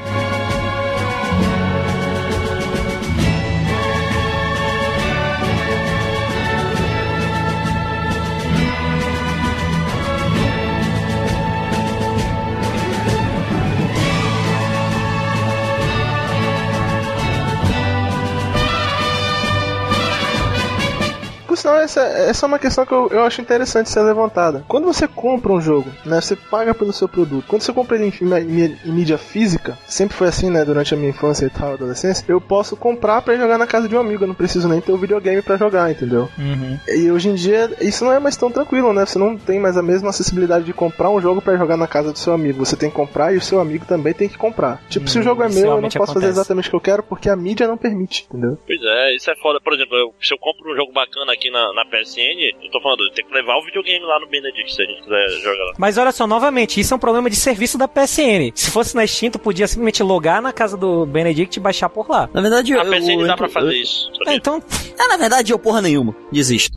Essa, essa é uma questão que eu, eu acho interessante ser levantada. Quando você compra um jogo, né, você paga pelo seu produto. Quando você compra ele em, em- em mídia física, sempre foi assim, né, durante a minha infância e tal, adolescência, eu posso comprar pra ir jogar na casa de um amigo, eu não preciso nem ter o videogame pra jogar, entendeu? Uhum. E hoje em dia, isso não é mais tão tranquilo, né? Você não tem mais a mesma acessibilidade de comprar um jogo pra jogar na casa do seu amigo. Você tem que comprar e o seu amigo também tem que comprar. Tipo, se o Hum, jogo é meu, eu não posso fazer acontece. exatamente o que eu quero porque a mídia não permite, entendeu? Pois é, isso é foda. Por exemplo, eu- se eu compro um jogo bacana aqui na, na PSN, eu tô falando, eu tenho que levar o videogame lá no Benedict se a gente quiser jogar lá. Mas olha só, novamente, isso é um problema de serviço da PSN. Se fosse na Steam, tu podia simplesmente logar na casa do Benedict e baixar por lá. Na verdade, A eu, PSN eu, dá pra eu- fazer isso. É, então, É, na verdade, eu porra nenhuma. Desisto.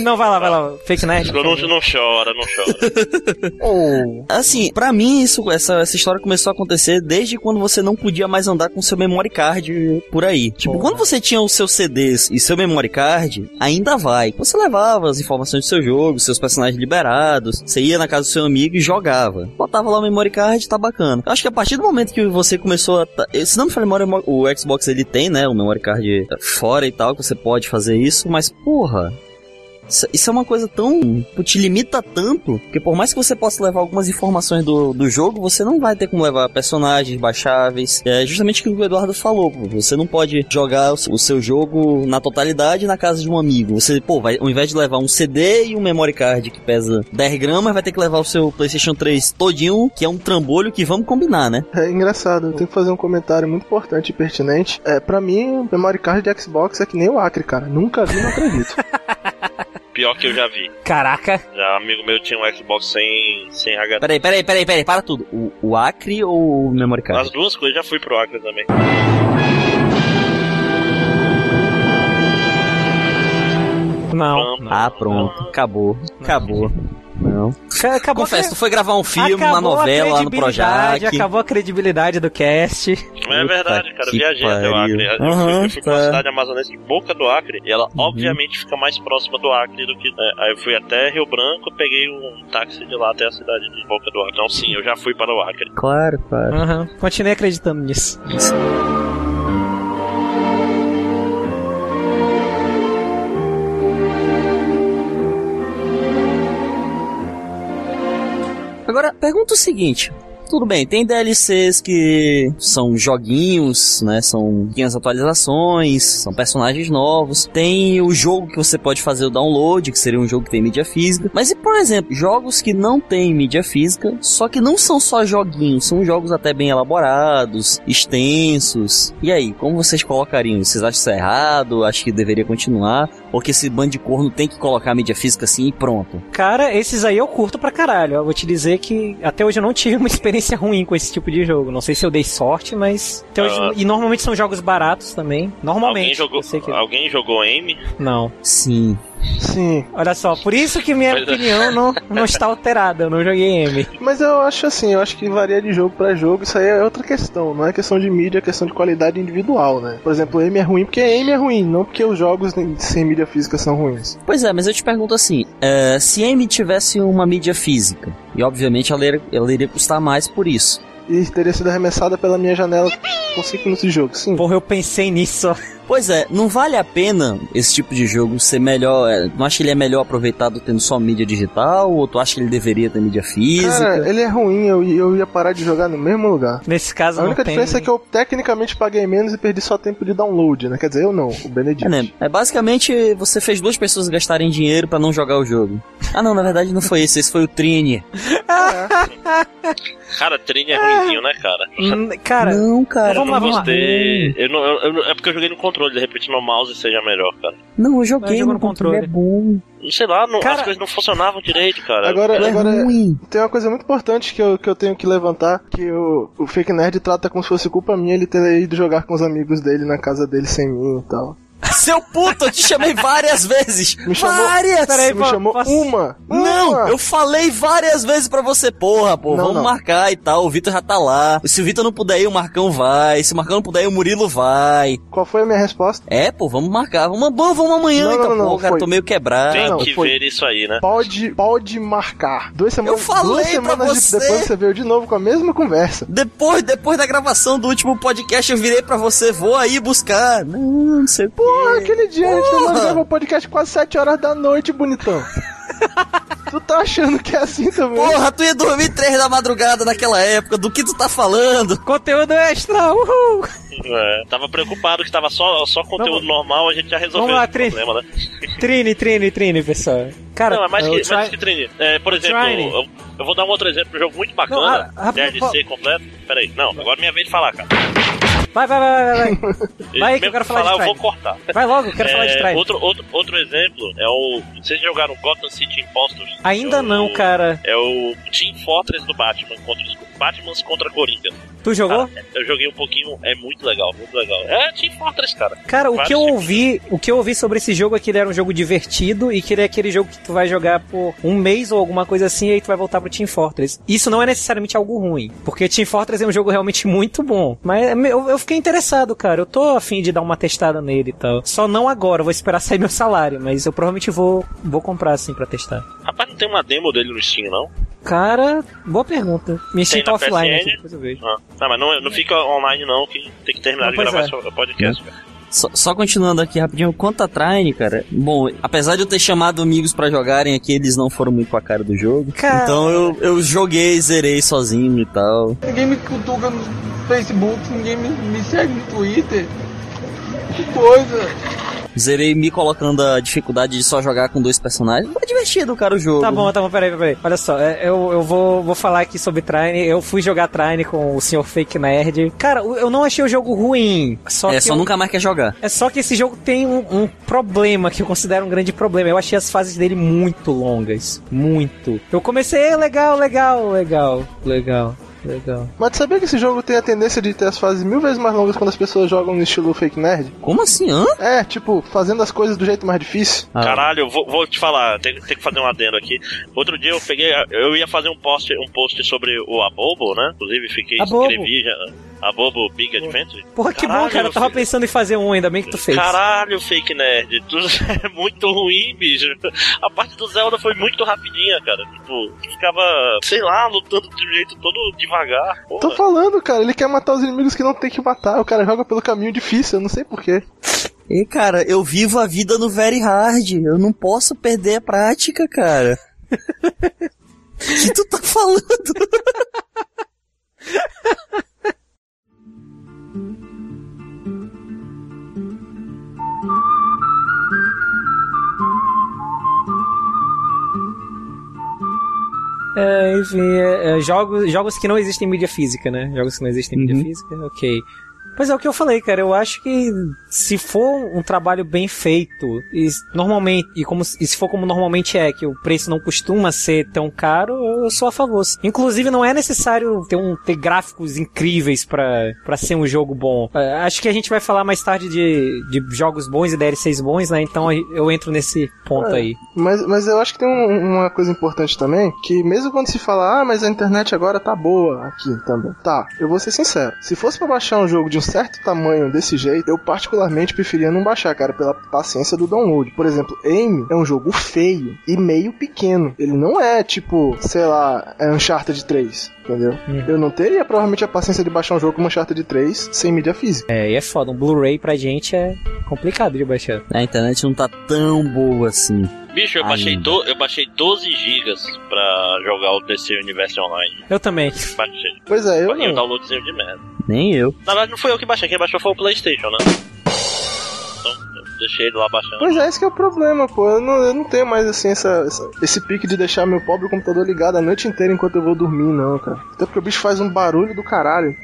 Não, vai lá, vai lá, fake nerd. Não, não, chora, não chora. Oh. Assim, pra mim, isso, essa, essa história começou a acontecer desde quando você não podia mais andar com seu memory card por aí. Tipo, Porra. quando você tinha os seus CDs e seu memory card, ainda vai. Você levava as informações do seu jogo, seus personagens liberados, você ia na casa do seu amigo e jogava. Botava lá o memory card, tá bacana. Eu acho que a partir do momento que você começou a. ta- Se não me falha memória, o Xbox ele tem, né? O memory card fora e tal, que você pode fazer isso, mas porra. Isso, é uma coisa tão. tipo, te limita tanto que por mais que você possa levar algumas informações do, do jogo, você não vai ter como levar personagens baixáveis. É justamente aquilo que o Eduardo falou. pô. Você não pode jogar o seu- o jogo na totalidade na casa de um amigo. Você, pô, vai, ao invés de levar um CD e um memory card que pesa 10 gramas, vai ter que levar o seu PlayStation 3 todinho, que é um trambolho que vamos combinar, né? É engraçado, eu tenho que fazer um comentário muito importante e pertinente. É, pra mim, o memory card de Xbox é que nem o Acre, cara. Nunca vi, não acredito. Pior que eu já vi. Caraca. Já amigo meu tinha um Xbox sem, sem HD. Peraí, peraí, peraí, peraí, para tudo. O, o Acre ou o memory card? As duas coisas já fui pro Acre também. Não. não. Ah, pronto. Acabou. Acabou. Não. Ca- Acabou Confesso, tu foi gravar um filme, uma acabou a novela lá no Projac. Acabou a credibilidade do cast. É verdade, cara. Viajei até o. Acre. Eu fui- Aham, eu fui pra uma tá. cidade amazonense de Boca do Acre. E ela, Uhum. obviamente, fica mais próxima do Acre do que. né? Aí eu fui até Rio Branco, peguei um táxi de lá até a cidade de Boca do Acre. Então, sim, eu já fui para o Acre. Claro, claro. Aham. Continuei acreditando nisso. Agora, pergunta o seguinte. Tudo bem, tem DLCs que são joguinhos, né? São pequenas atualizações, são personagens novos. Tem o jogo que você pode fazer o download, que seria um jogo que tem mídia física. Mas e, por exemplo, jogos que não têm mídia física, só que não são só joguinhos, são jogos até bem elaborados, extensos. E aí, como vocês colocariam? Vocês acham isso errado? Acho que deveria continuar? Ou que esse bando de corno tem que colocar a mídia física assim e pronto? Cara, esses aí eu curto pra caralho. Eu vou te dizer que até hoje eu não tive uma experiência ruim com esse tipo de jogo. Não sei se eu dei sorte, mas. até hoje- Ah. E normalmente são jogos baratos também. Normalmente. Alguém jogou, que... alguém jogou M? Não. Sim. Sim. Olha só, por isso que minha é. opinião não, não está alterada. Eu não joguei M. Mas eu acho assim, eu acho que varia de jogo pra jogo, isso aí é outra questão, não é questão de mídia, é questão de qualidade individual, né? Por exemplo, M é ruim porque M é ruim, não porque os jogos sem mídia física são ruins. Pois é, mas eu te pergunto assim: é, se Amy tivesse uma mídia física, e obviamente ela iria, ela iria custar mais por isso. E teria sido arremessada pela minha janela com 5 minutos de jogo, sim. Porra, eu pensei nisso. Pois é, não vale a pena esse tipo de jogo ser melhor. é, Não acha que ele é melhor aproveitado tendo só mídia digital? Ou tu acha que ele deveria ter mídia física? Cara, ele é ruim, eu, eu ia parar de jogar no mesmo lugar. Nesse caso A não única tem. diferença é que eu tecnicamente paguei menos e perdi só tempo de download, né? Quer dizer, eu não, o Benedict. É, né? É basicamente você fez duas pessoas gastarem dinheiro pra não jogar o jogo. Ah, não, na verdade não foi esse, esse foi o Trini. Cara, Trini é ruimzinho, né, cara? Hum, Cara, não, cara. vamos lá, vamos. Eu não, eu- eu é porque eu joguei no controle, de repente meu mouse seja melhor, cara. Não, eu joguei no no controle. É bom. Não sei lá, não- Cara- as coisas não funcionavam direito, cara. Agora, É agora ruim. tem uma coisa muito importante que eu, que eu tenho que levantar, que o, o Fake Nerd trata como se fosse culpa minha ele ter ido jogar com os amigos dele na casa dele sem mim e tal. Seu puto, eu te chamei várias vezes. Me chamou- várias. Peraí, Você me chamou posso- uma. Não, uma. eu falei várias vezes pra você, porra, pô, Não, vamos não. marcar e tal. O Vitor já tá lá. Se o Vitor não puder ir, o Marcão vai. Se o Marcão não puder ir, o Murilo vai. Qual foi a minha resposta? É, pô, vamos marcar. Vamos, vamos, vamos amanhã, Não, então, não, não, pô, cara, foi. tô meio quebrado. Tem não, que foi- ver isso aí, né? Pode, pode marcar. Duas semanas, Eu falei duas pra semanas de- você. depois você veio de novo com a mesma conversa. Depois, depois da gravação do último podcast, eu virei pra você, vou aí buscar. Não, não sei o. Porra, aquele dia a gente Porra. tava gravando o podcast quase 7 horas da noite, bonitão. tu tá achando que é assim também? Porra, tu ia dormir três da madrugada naquela época, do que tu tá falando? Conteúdo extra, uhul! É, tava preocupado que tava só, só conteúdo Vamos- normal, a gente já resolveu Vamos lá, esse Tri. problema, né? Trine, Trine, Trine, pessoal. Cara, Não, é mais o que, Tri- mais que Trini. É, por exemplo, eu, eu vou dar um outro exemplo de um jogo muito Não, bacana, ah, DLC completo. Peraí, não, agora é minha vez de falar, cara. Vai, vai, vai, vai, vai. Vai que eu quero falar de eu Trine. vou cortar. Vai logo, eu quero falar de É, Trine. outro, outro, outro exemplo é o. Vocês jogaram Gotham City Impostors? Ainda É o- não, cara. É o Team Fortress do Batman contra os Batmans contra Coringa. Tu jogou? Cara, eu joguei um pouquinho, é muito legal, muito legal. É Team Fortress, cara. Cara, o que eu ouvi, o que eu ouvi sobre esse jogo é que ele era um jogo divertido e que ele é aquele jogo que tu vai jogar por um mês ou alguma coisa assim e aí tu vai voltar pro Team Fortress. Isso não é necessariamente algo ruim, porque Team Fortress é um jogo realmente muito bom. Mas é eu, eu fiquei interessado, cara. Eu tô afim de dar uma testada nele e tal. Só não agora, vou esperar sair meu salário, mas eu provavelmente vou vou comprar assim pra testar. Rapaz, não tem uma demo dele no Steam, não? Cara, boa pergunta. Me sinto offline PSN? aqui, depois eu vejo. Ah, tá, mas não, não fica online, não, que tem que terminar Não, de pois gravar é. seu podcast, cara. Só, só continuando aqui rapidinho, quanto a Trine, cara. Bom, apesar de eu ter chamado amigos pra jogarem aqui, eles não foram muito com a cara do jogo. Cara. Então eu, eu joguei, zerei sozinho e tal. Ninguém me cutuca no Facebook, ninguém me, me segue no Twitter. Que coisa. Zerei me colocando a dificuldade de só jogar com dois personagens. Foi divertido, cara, o jogo. Tá bom, tá bom, peraí, peraí. Olha só, é, eu, eu vou, vou falar aqui sobre Trine. Eu fui jogar Trine com o Sr. Fake Nerd. Cara, eu não achei o jogo ruim. Só É, que só eu- nunca mais quer jogar. É só que esse jogo tem um, um problema que eu considero um grande problema. Eu achei as fases dele muito longas. Muito. Eu comecei, é legal, legal, legal, legal, legal. Mas tu sabia que esse jogo tem a tendência de ter as fases mil vezes mais longas quando as pessoas jogam no estilo fake nerd? Como assim, hã? É, tipo, fazendo as coisas do jeito mais difícil. Ah. Caralho, eu vou, vou te falar, tem, tem que fazer um adendo aqui. Outro dia eu peguei, eu ia fazer um post, um post sobre o Abobo, né? Inclusive fiquei, Abobo. escrevi já. Abobo Big Adventure. Porra, que bom, Caralho, cara. Eu tava filho. pensando em fazer um, ainda bem que tu fez. Caralho, fake nerd, tu é muito ruim, bicho. A parte do Zelda foi muito rapidinha, cara. Tipo, ficava, sei lá, lutando de um jeito todo devagar. Tô Porra. falando, cara, ele quer matar os inimigos que não tem que matar. O cara joga pelo caminho difícil, eu não sei porquê. E, cara, eu vivo a vida no very hard. Eu não posso perder a prática, cara. O que tu tá falando? É, enfim, é, é, jogos, jogos que não existem em mídia física, né? Jogos que não existem em mídia Uhum. física, ok. Mas é o que eu falei, cara. Eu acho que se for um trabalho bem feito, e normalmente, e, como, e se for como normalmente é, que o preço não costuma ser tão caro, eu sou a favor. Inclusive, não é necessário ter, um, ter gráficos incríveis pra pra ser um jogo bom. É, acho que a gente vai falar mais tarde de, de jogos bons e DLCs bons, né? Então eu entro nesse ponto É. aí. Mas, mas eu acho que tem um- uma coisa importante também, que mesmo quando se fala, ah, mas a internet agora tá boa aqui também. Tá, eu vou ser sincero. Se fosse pra baixar um jogo de um certo tamanho desse jeito, eu particularmente preferia não baixar, cara, pela paciência do download. Por exemplo, Aim é um jogo feio e meio pequeno. Ele não é tipo, sei lá, é Uncharted 3. Entendeu? Uhum. Eu não teria provavelmente a paciência de baixar um jogo como Uncharted 3 sem mídia física. É, e é foda. Um Blu-ray pra gente é complicado de baixar. A internet não tá tão boa assim. Bicho, eu baixei, do, eu baixei 12 gigas pra jogar o DC Universe Online. Eu também. Baixei. Pois é, eu E não. downloadzinho de merda. Nem eu. Na verdade, não foi eu que baixei, quem baixou foi o PlayStation, né? Então, eu deixei ele lá baixando. Pois é, esse que é o problema, pô. Eu não, eu não tenho mais assim essa, essa- esse pique de deixar meu pobre computador ligado a noite inteira enquanto eu vou dormir, não, cara. Até porque o bicho faz um barulho do caralho.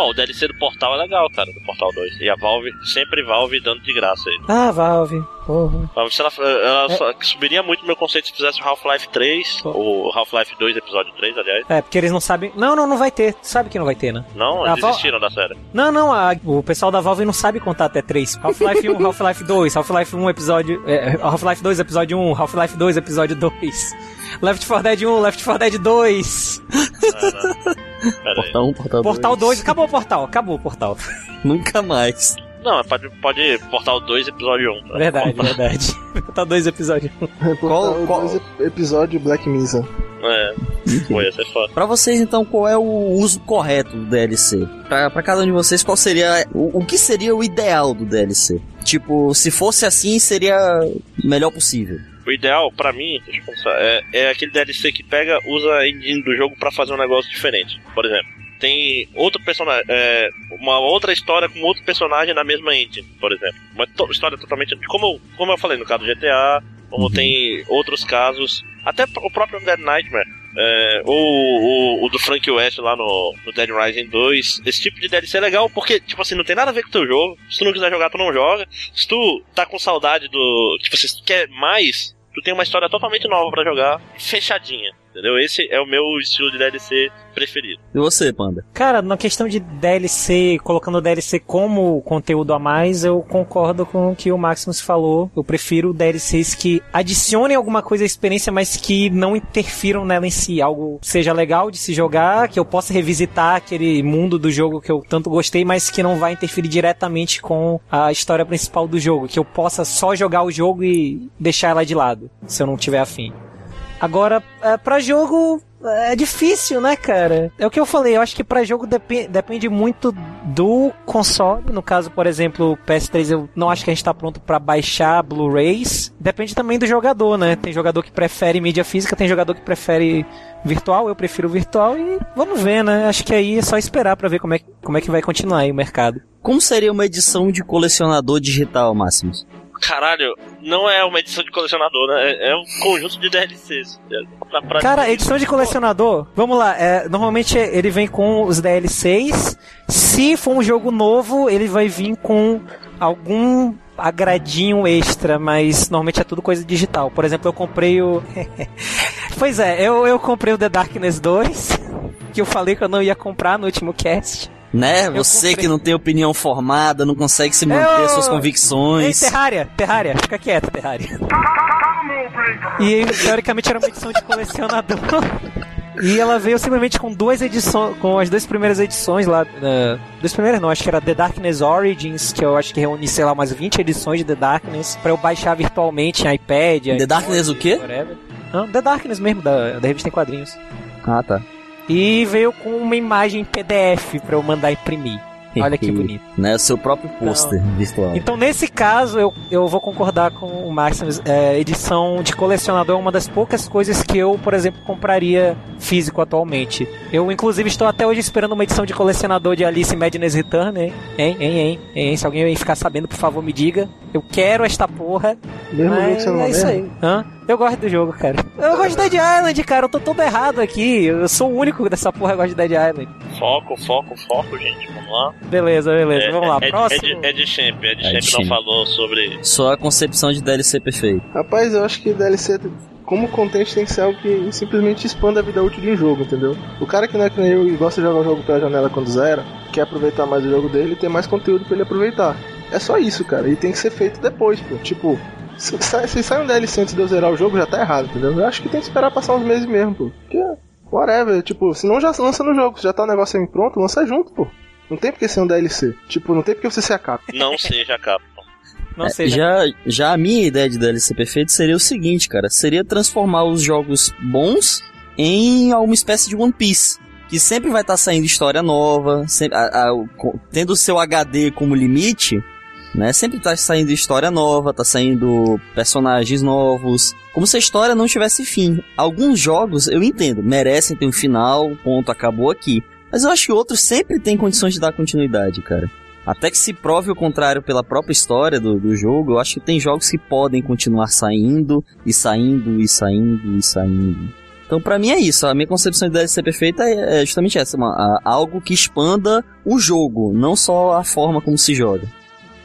Ó, o DLC do Portal é legal, cara, do Portal 2. E a Valve, sempre Valve dando de graça ele. Ah, Valve. Porra. Valve, ela, ela É. só- subiria muito meu conceito se fizesse o Half-Life 3, o Half-Life 2, episódio 3, aliás. É, porque eles não sabem. Não, não, não vai ter. Sabe que não vai ter, né? Não, A Val- desistiram da série. Não, não, a- o pessoal da Valve não sabe contar até 3. Half-Life 1, Half-Life 2, Half-Life 1 episódio. É, Half-Life 2 episódio 1, Half-Life 2 episódio 2. Left 4 Dead 1, Left 4 Dead 2. Pera. Portal 1, Portal 2. Portal 2, acabou o portal, acabou o portal. Nunca mais. Não, pode, pode Portal 2, episódio 1. tá? Verdade, verdade. Portal 2 episódio 1. Qual- Qual, qual- episódio Black Mesa. É, foi, ia ser foda. Pra vocês, então, qual é o uso correto do DLC? Pra, pra cada um de vocês, qual seria. O, o que seria o ideal do DLC? Tipo, se fosse assim, seria o melhor possível. O ideal, pra mim, deixa eu pensar, é, é aquele DLC que pega, usa a engine do jogo pra fazer um negócio diferente. Por exemplo, tem outro personagem, é, uma outra história com outro personagem na mesma engine, por exemplo. Uma to- história totalmente. Como, eu- como eu falei no caso do GTA, como tem outros casos, até o próprio Dead Nightmare. É, ou o, o do Frank West lá no, no Dead Rising 2. Esse tipo de DLC é legal porque, tipo assim, não tem nada a ver com o teu jogo. Se tu não quiser jogar, tu não joga. Se tu tá com saudade do. Tipo, se tu quer mais, tu tem uma história totalmente nova pra jogar, fechadinha. Entendeu? Esse é o meu estilo de DLC preferido. E você, Panda? Cara, na questão de DLC, colocando o DLC como conteúdo a mais, eu concordo com o que o Maximus falou. Eu prefiro DLCs que adicionem alguma coisa à experiência, mas que não interfiram nela em si. Algo seja legal de se jogar, que eu possa revisitar aquele mundo do jogo que eu tanto gostei, mas que não vai interferir diretamente com a história principal do jogo. Que eu possa só jogar o jogo e deixar ela de lado, se eu não tiver afim. Agora, é, pra jogo é difícil, né, cara? É o que eu falei, eu acho que pra jogo depe- depende muito do console. No caso, por exemplo, o PS3, eu não acho que a gente tá pronto pra baixar Blu-rays. Depende também do jogador, né? Tem jogador que prefere mídia física, tem jogador que prefere virtual, eu prefiro virtual e vamos ver, né? Acho que aí é só esperar pra ver como é, como é que vai continuar aí o mercado. Como seria uma edição de colecionador digital, Máximos? Caralho, não é uma edição de colecionador, né? É, é um conjunto de DLCs. Prática, Cara, edição de colecionador, vamos lá, é, normalmente ele vem com os DLCs. Se for um jogo novo, ele vai vir com algum agradinho extra, mas normalmente é tudo coisa digital. Por exemplo, eu comprei o. pois é, eu, eu comprei o The Darkness 2, que eu falei que eu não ia comprar no último cast. Né? Você que não tem opinião formada, não consegue se manter Eu- suas Ei, convicções. Terraria, Terraria, fica quieto, Terraria. E teoricamente era uma edição de colecionador. E ela veio simplesmente com duas edições, com as duas primeiras edições lá. Uh, duas primeiras não, acho que era The Darkness Origins, que eu acho que reúne, sei lá, umas 20 edições de The Darkness, pra eu baixar virtualmente em iPad. The Darkness o quê? whatever. Não, The Darkness mesmo, da, da revista em quadrinhos. Ah, tá. E veio com uma imagem PDF pra eu mandar imprimir. Olha que bonito. Né? O seu próprio pôster virtual. Então, nesse caso, eu, eu vou concordar com o Maximus. É, edição de colecionador é uma das poucas coisas que eu, por exemplo, compraria físico atualmente. Eu, inclusive, estou até hoje esperando uma edição de colecionador de Alice in Madness Return, hein? Hein, hein, hein, hein? Se alguém ficar sabendo, por favor, me diga. Eu quero esta porra. Mesmo jogo que Mas você não é isso lembra? aí. Hã? Eu gosto do jogo, cara. Eu gosto de Dead Island, cara. Eu tô todo errado aqui. Eu sou o único dessa porra que gosta de Dead Island. Foco, foco, foco, gente. Vamos lá. Beleza, beleza. Vamos lá. é, Próximo. É de, é de Champ, é de É Champ não falou sobre. Só a concepção de DLC perfeito. Rapaz, eu acho que DLC, como content, tem que ser algo que simplesmente expanda a vida útil de um jogo, entendeu? O cara que não é que nem eu e gosta de jogar o jogo pela janela quando zera, quer aproveitar mais o jogo dele, tem mais conteúdo pra ele aproveitar. É só isso, cara. E tem que ser feito depois, pô. Tipo, se sai, se sai um DLC antes de eu zerar o jogo, já tá errado, entendeu? Eu acho que tem que esperar passar uns meses mesmo, pô. Porque, whatever, tipo, se não já lança no jogo, se já tá o negócio aí pronto, lança junto, pô. Não tem porque ser um DLC. Tipo, não tem porque você ser a capa. Não seja a capa. Não É, sei. né? já, já a minha ideia de DLC perfeito seria o seguinte, cara. Seria transformar os jogos bons em uma espécie de One Piece. Que sempre vai estar saindo história nova, sempre, a- a- tendo o seu HD como limite, né? Sempre tá saindo história nova, tá saindo personagens novos. Como se a história não tivesse fim. Alguns jogos, eu entendo, merecem ter um final, ponto, acabou aqui. Mas eu acho que outros sempre têm condições de dar continuidade, cara. Até que se prove o contrário pela própria história do, do jogo, eu acho que tem jogos que podem continuar saindo, e saindo, e saindo, e saindo. Então, pra mim é isso. A minha concepção de DLC perfeita é é justamente essa, a- algo que expanda o jogo, não só a forma como se joga.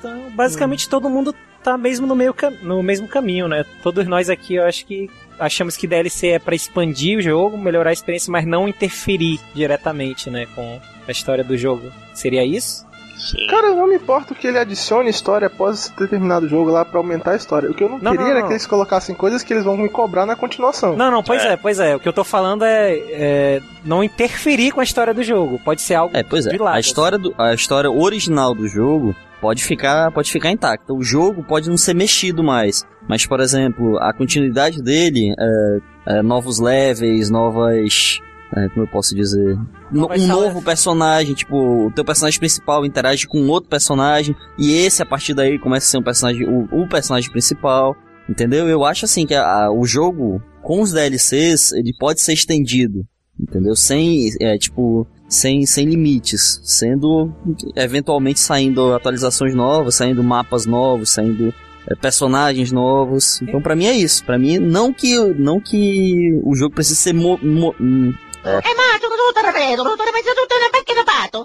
Então, basicamente todo mundo tá mesmo no, meio no mesmo caminho, né? Todos nós aqui, eu acho que achamos que DLC é pra expandir o jogo, melhorar a experiência, mas não interferir diretamente, né, com a história do jogo. Seria isso? Sim. Cara, eu não me importo que ele adicione história após ter terminado o jogo lá pra aumentar a história. O que eu não, Não, queria não, era não. que eles colocassem coisas que eles vão me cobrar na continuação. Não, não, pois É. é, pois é. O que eu tô falando é, é não interferir com a história do jogo. Pode ser algo É, pois é. de lado. A história, do, a história original do jogo pode ficar, pode ficar intacta. O jogo pode não ser mexido mais. Mas, por exemplo, a continuidade dele, é, é, novos levels, novas. é, como eu posso dizer? No- um novo personagem, tipo, o teu personagem principal interage com outro personagem, e esse, a partir daí, começa a ser um personagem, o, o personagem principal. Entendeu? Eu acho assim que a- a- o jogo, com os DLCs, ele pode ser estendido. Entendeu? Sem, é, tipo, sem, sem limites, sendo eventualmente saindo atualizações novas, saindo mapas novos, saindo é, personagens novos. Então pra mim é isso. Pra mim não que não que o jogo precise ser mo- mo- hum,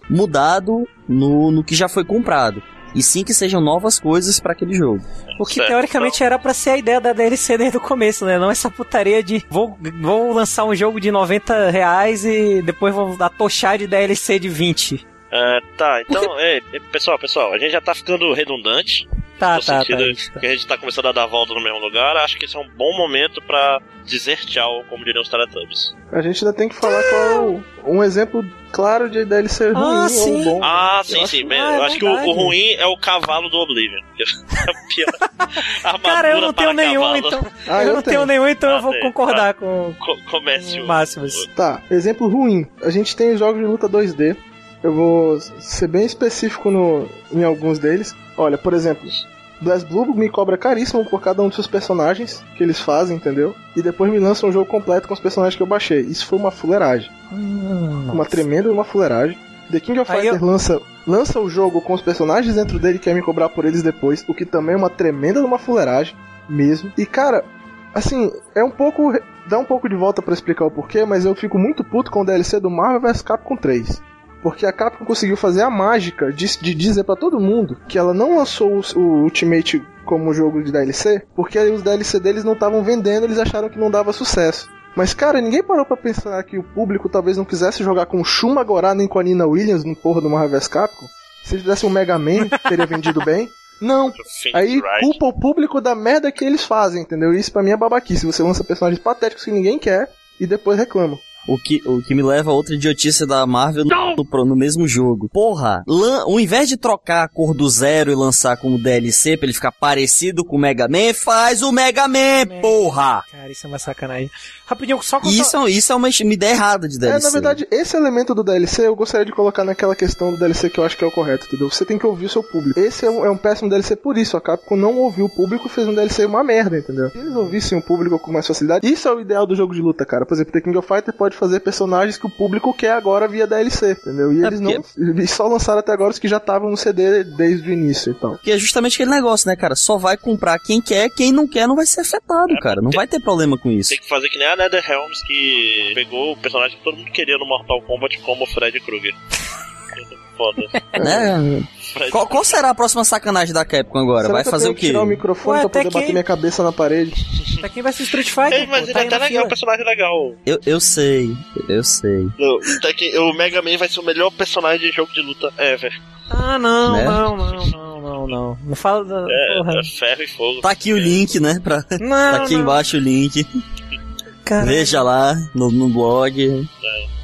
mudado no, no que já foi comprado. E sim que sejam novas coisas pra aquele jogo. O que Certo, teoricamente era pra ser a ideia da DLC desde o começo, né? Não essa putaria de vou, vou lançar um jogo de 90 reais e depois vou atochar de DLC de 20. É, tá, então, é, pessoal, pessoal, a gente já tá ficando redundante. Tá, no tá, tá. sentido tá. que a gente tá começando a dar volta no mesmo lugar. Acho que esse é um bom momento pra dizer tchau, como diriam os Teletubbies. A gente ainda tem que falar qual é o- um exemplo claro de DLC ruim Ah, ou sim. bom. Ah, sim, acho- sim. Ah, é eu acho que o, o ruim é o cavalo do Oblivion. É a Cara, eu não tenho para nenhum, cavalo. então. Ah, eu, eu não tenho. tenho nenhum, então Ah, eu vou tem. concordar com Co- comece o. Máximos. Tá, exemplo ruim. A gente tem os jogos de luta 2D. Eu vou ser bem específico no, em alguns deles. Olha, por exemplo, BlazBlue me cobra caríssimo por cada um dos seus personagens que eles fazem, entendeu? E depois me lança um jogo completo com os personagens que eu baixei. Isso foi uma fuleiragem. Uma tremenda uma fuleiragem. The King of Fighters eu- lança, lança o jogo com os personagens dentro dele e quer me cobrar por eles depois, o que também é uma tremenda uma fuleiragem mesmo. E cara, assim, é um pouco. dá um pouco de volta pra explicar o porquê, mas eu fico muito puto com o DLC do Marvel vs Capcom 3. Porque a Capcom conseguiu fazer a mágica de, de dizer pra todo mundo que ela não lançou o, o Ultimate como jogo de DLC, porque os DLC deles não estavam vendendo, eles acharam que não dava sucesso. Mas, cara, ninguém parou pra pensar que o público talvez não quisesse jogar com o Shuma Gorá nem com a Nina Williams no porra do Marvel vs Capcom. Se eles fizessem um Mega Man, teria vendido bem. Não, Aí culpa o público da merda que eles fazem, entendeu? Isso pra mim é babaquice. Você lança personagens patéticos que ninguém quer e depois reclama. O que, o que me leva a outra idiotice da Marvel no, no, no mesmo jogo. Porra, lan, ao invés de trocar a cor do zero e lançar como DLC pra ele ficar parecido com o Mega Man, faz o Mega Man, porra! Cara, isso é uma sacanagem. Rapidinho, só com Isso, é- isso é uma, uma ideia errada de É, DLC. na verdade, esse elemento do DLC eu gostaria de colocar naquela questão do DLC que eu acho que é o correto, entendeu? Você tem que ouvir o seu público. Esse é um, é um péssimo DLC por isso. A Capcom não ouviu o público e fez um DLC uma merda, entendeu? Se eles ouvissem o público com mais facilidade, isso é o ideal do jogo de luta, cara. Por exemplo, The King of Fighter pode fazer personagens que o público quer agora via DLC, entendeu? E É eles não. Eles só lançaram até agora os que já estavam no CD desde o início e tal. Porque é justamente aquele negócio, né, cara? Só vai comprar quem quer, quem não quer não vai ser afetado, cara. Não vai ter problema com isso. Tem que fazer que nem a NetherRealms que pegou o personagem que todo mundo queria no Mortal Kombat como o Fred Krueger. Foda. Né? Fred Qual, qual será a próxima sacanagem da Capcom agora? Será vai que eu fazer o que quê? tirar o microfone Ué, pra até poder que- bater minha cabeça na parede? Pra quem vai ser Street Fighter, É, mas pô, ele tá é até legal, fila. um personagem legal. Eu, eu sei, eu sei. Não, até que o Mega Man vai ser o melhor personagem de jogo de luta ever. Ah, não, Né? não, não, não, não, não. Não fala da. É, porra. é ferro e fogo. Tá aqui o link, né? Pra, Não, tá aqui não. embaixo o link. Cara, Veja lá no, no blog.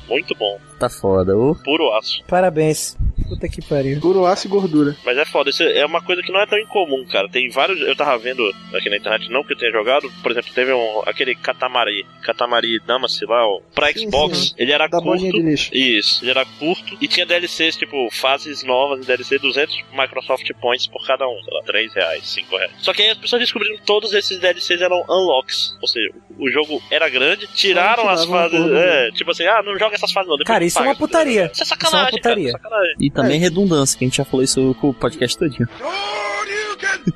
Muito bom. Tá foda. ô. Puro aço. Parabéns. Puta que pariu. Puro aço e gordura. Mas é foda, isso é uma coisa que não é tão incomum, cara. Tem vários. Eu tava vendo aqui na internet, não que eu tenha jogado. Por exemplo, teve um, aquele Katamari. Katamari Damacy lá, ó. Pra Sim, Xbox, sim. ele era Da curto. de lixo. Isso, ele era curto e tinha DLCs, tipo, fases novas de DLC, 200 Microsoft Points por cada um, sei lá, 3 reais, 5 reais. Só que aí as pessoas descobriram que todos esses DLCs eram unlocks, ou seja, o jogo era grande, tiraram as fases, um é, tipo assim, ah, não joga essas fases não, depois Cara, isso é uma se quiser putaria. Isso é sacanagem, Isso é uma putaria. cara, sacanagem. E também redundância, que a gente já falou isso com o podcast todinho.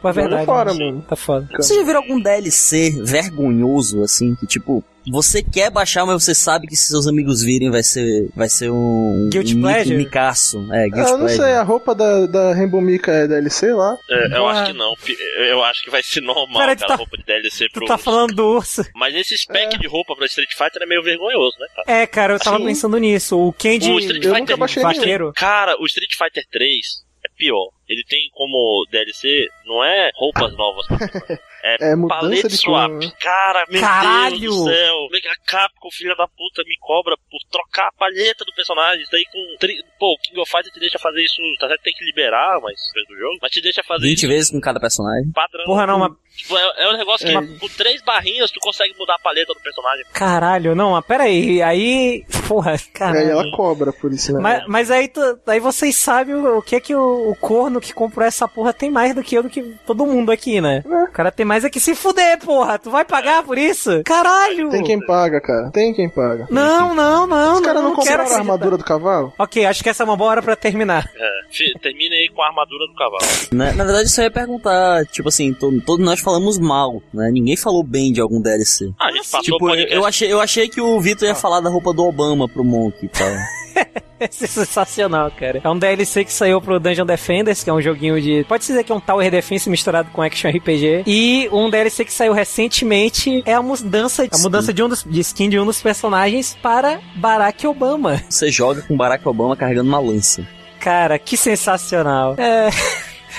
Pô, é verdade. fora, mano. Tá foda. Você já viu algum DLC vergonhoso, assim, que tipo, você quer baixar, mas você sabe que se seus amigos virem vai ser, vai ser um... Guilty um pleasure? micaço. É, Guilty Ah, eu não Pleasure. sei, a roupa da, da Rainbow Mika é DLC lá? É, eu acho que não. Eu acho que vai ser normal, Pera, tu cara, tá- roupa de DLC Tu pro. tá falando do urso. Mas esse spec de roupa pra Street Fighter é meio vergonhoso, né, cara? É, cara, eu tava Sim. pensando nisso. O Candy O Street Eu Fighter nunca baixei vaqueiro. Cara, o Street Fighter 3 é pior. Ele tem como DLC, não é roupas novas. É, É mudança de swap. cor, né? Cara, meu Caralho! Deus do céu. Mega Capcom, filha da puta, me cobra por trocar a palheta do personagem. Isso daí com. Tri... Pô, o King of Fighters te deixa fazer isso. Tá certo que tem que liberar, mas do jogo. Mas te deixa fazer 20 isso vezes com cada personagem. padrão. Porra, não, mas. Tipo, é, é um negócio que É. com três barrinhas tu consegue mudar a paleta do personagem. Caralho, não, mas pera aí. Aí. Porra, caralho. ela cobra por isso, né? Mas, mas aí, tu- aí vocês sabem o, o que é que o, o corno que comprou essa porra tem mais do que eu, do que todo mundo aqui, né? É. O cara tem mais é que se fuder, porra. Tu vai pagar por isso? Caralho! Tem quem paga, cara. Tem quem paga. Não, não, não. Os caras não, quero compraram a armadura do cavalo? Ok, acho que essa é uma boa hora pra terminar. É, termina aí com a armadura do cavalo. Né? Na verdade, só ia perguntar, tipo assim, to- todos nós falamos mal, né? Ninguém falou bem de algum DLC. Ah, a gente passou Tipo, eu, achei, eu achei que o Vitor ia falar da roupa do Obama pro Monk e tal. Esse é sensacional, cara. É um DLC que saiu pro Dungeon Defenders, que é um joguinho de. Pode dizer que é um Tower Defense misturado com Action RPG. E um DLC que saiu recentemente é a mudança, a mudança de, um dos, de skin de um dos personagens para Barack Obama. Você joga com Barack Obama carregando uma lança. Cara, que sensacional. É.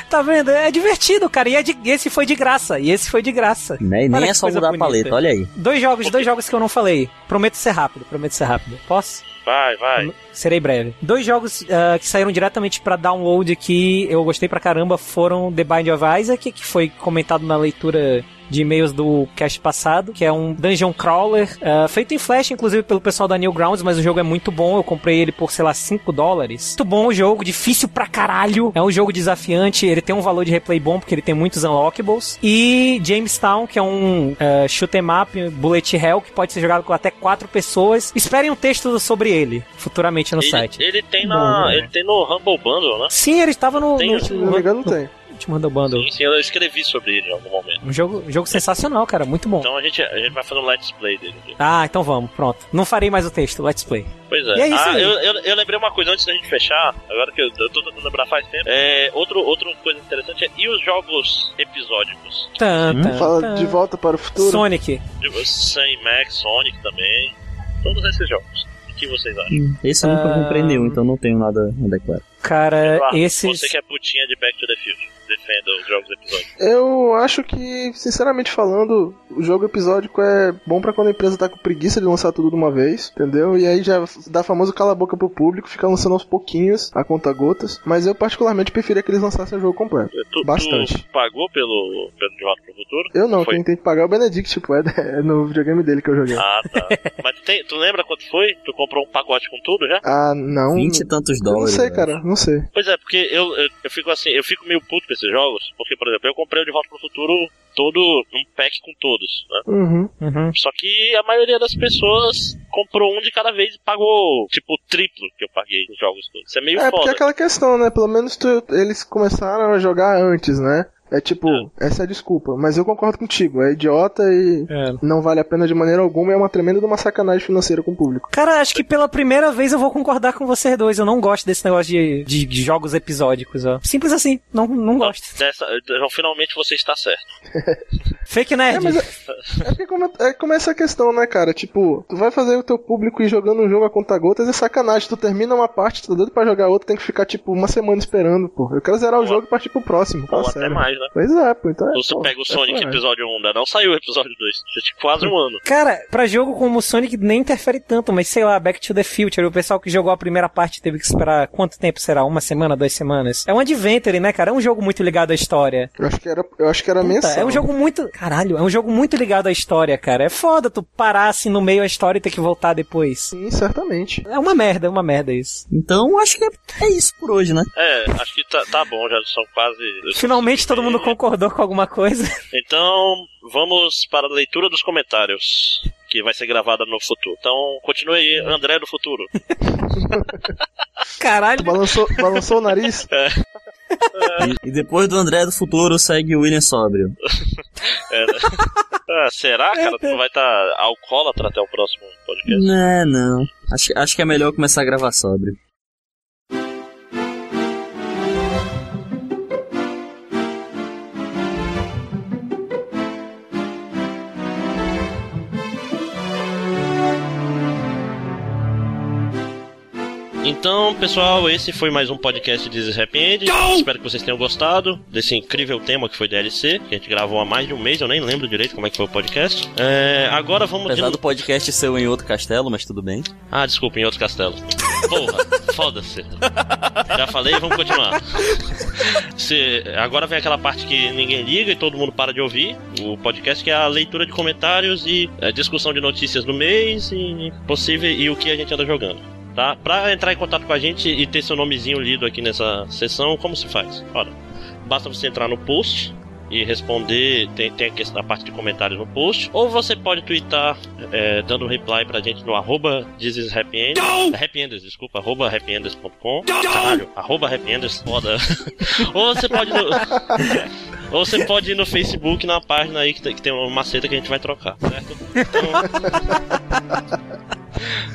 Tá vendo? É divertido, cara. E é de- esse foi de graça. E esse foi de graça. Né? E nem é só mudar bonita. a paleta, olha aí. Dois jogos, dois jogos que eu não falei. Prometo ser rápido, prometo ser rápido. Posso? Vai, vai. Serei breve. Dois jogos ah, que saíram diretamente pra download que eu gostei pra caramba foram The Bind of Isaac, que foi comentado na leitura de e-mails do cast passado, que é um dungeon crawler, ah, feito em Flash, inclusive pelo pessoal da Newgrounds, mas o jogo é muito bom, eu comprei ele por, sei lá, 5 dólares. Muito bom o jogo, difícil pra caralho, é um jogo desafiante, ele tem um valor de replay bom, porque ele tem muitos unlockables. E Jamestown, que é um uh, shoot 'em up, bullet hell, que pode ser jogado com até quatro pessoas. Esperem um texto sobre ele, futuramente no Ele, site. ele tem na. Bom, ele tem no Humble Bundle, né? Sim, ele estava no, Tem, no, me engano, não tem. Último Humble Bundle. Sim, sim, eu escrevi sobre ele em algum momento. Um jogo, um jogo sensacional, cara, muito bom. Então a gente, a gente vai fazer um let's play dele. aqui. Ah, então vamos, pronto. Não farei mais o texto, let's play. Pois é. E é isso ah, aí. eu, eu, eu lembrei uma coisa antes da gente fechar, agora que eu, eu tô tentando lembrar faz tempo. É, outro, outra coisa interessante é e os jogos episódicos? Tan, Hum? Fala tan. de volta para o futuro. Sonic. Sam Max, Sonic também. Todos esses jogos. O que vocês acham? Esse eu nunca Ah. comprei nenhum, então não tenho nada a declarar. Cara, Eduardo, esses. Você que é putinha de Back to the Future. Defenda os jogos episódicos. Eu acho que, sinceramente falando, o jogo episódico é bom pra quando a empresa tá com preguiça de lançar tudo de uma vez, entendeu? E aí já dá famoso cala a boca pro público, fica lançando aos pouquinhos, a conta gotas. Mas eu particularmente preferia que eles lançassem o jogo completo. Tu, Bastante. tu pagou pelo, pelo De Volta pro Futuro? Eu não, Foi. quem tem que pagar é o Benedict, tipo, é, é no videogame dele que eu joguei. Ah, tá. Mas tu, tem- tu lembra quanto foi? Tu comprou um pacote com tudo já? Ah, não. 20 e tantos Eu não dólares. sei, velho. cara, não sei. Pois é, porque eu, eu, eu fico assim, eu fico meio puto com esses jogos, porque, por exemplo, eu comprei o De Volta pro Futuro todo, um pack com todos, né? Uhum. Uhum. Só que a maioria das pessoas comprou um de cada vez e pagou, tipo, o triplo que eu paguei nos jogos todos. Isso é meio É, porque foda. é aquela questão, né? Pelo menos tu- eles começaram a jogar antes, né? É tipo, essa é a desculpa. Mas eu concordo contigo, é idiota e É. não vale a pena de maneira alguma e é uma tremenda de uma sacanagem financeira com o público. Cara, acho que pela primeira vez eu vou concordar com vocês dois. Eu não gosto desse negócio de, de, de jogos episódicos, ó. Simples assim, não, não gosto. Dessa, então, finalmente você está certo. Fake nerd. É, mas é, é porque como, é como essa questão, né, cara? Tipo, tu vai fazer o teu público ir jogando um jogo a conta gotas é sacanagem. Tu termina uma parte, tu tá doido pra jogar outra, tem que ficar, tipo, uma semana esperando, pô. Eu quero zerar o Ou- jogo e partir pro próximo. Ou até sério. mais, né? Pois é, pô. Então é, Você pô, pega o é Sonic episódio 1, ainda não saiu o episódio 2. Já tinha quase um ano. Cara, pra jogo como o Sonic nem interfere tanto, mas sei lá, Back to the Future, o pessoal que jogou a primeira parte teve que esperar quanto tempo será? Uma semana, duas semanas? É um adventure, né, cara? É um jogo muito ligado à história. Eu acho que era, eu acho que era Puta, mensal. é um jogo muito. Caralho, é um jogo muito ligado à história, cara. É foda tu parar assim no meio da história e ter que voltar depois. Sim, certamente. É uma merda, é uma merda isso. Então acho que é, é isso por hoje, né? É, acho que tá, tá bom, já são quase. Finalmente todo mundo concordou com alguma coisa. Então, vamos para a leitura dos comentários, que vai ser gravada no futuro. Então, continue aí, André do futuro. Caralho. Balançou, balançou o nariz? E, e depois do André do futuro segue o William Sóbrio. É, né? Ah, será, cara? Tu não vai estar alcoólatra até o próximo podcast? Não, não. Acho, acho que é melhor começar a gravar sóbrio. Então, pessoal, esse foi mais um podcast de Happy End. Espero que vocês tenham gostado desse incrível tema que foi DLC, que a gente gravou há mais de um mês, eu nem lembro direito como é que foi o podcast. É, agora vamos Apesar de... do podcast ser em outro castelo, mas tudo bem. Ah, desculpa, em outro castelo. Porra, foda-se. Já falei, vamos continuar. Se, agora vem aquela parte que ninguém liga e todo mundo para de ouvir. O podcast que é a leitura de comentários e a discussão de notícias do mês e possível e o que a gente anda jogando. Tá? Pra entrar em contato com a gente e ter seu nomezinho lido aqui nessa sessão, como se faz? Ora, basta você entrar no post e responder, tem, tem a, questão, a parte de comentários no post, ou você pode twittar é, dando reply pra gente no arroba thisishappyenders, happyenders, desculpa, arroba happyenders.com, caralho, arroba happyenders, foda. ou você pode no, ou você pode ir no Facebook na página aí que tem, que tem uma maceta que a gente vai trocar, certo? Então,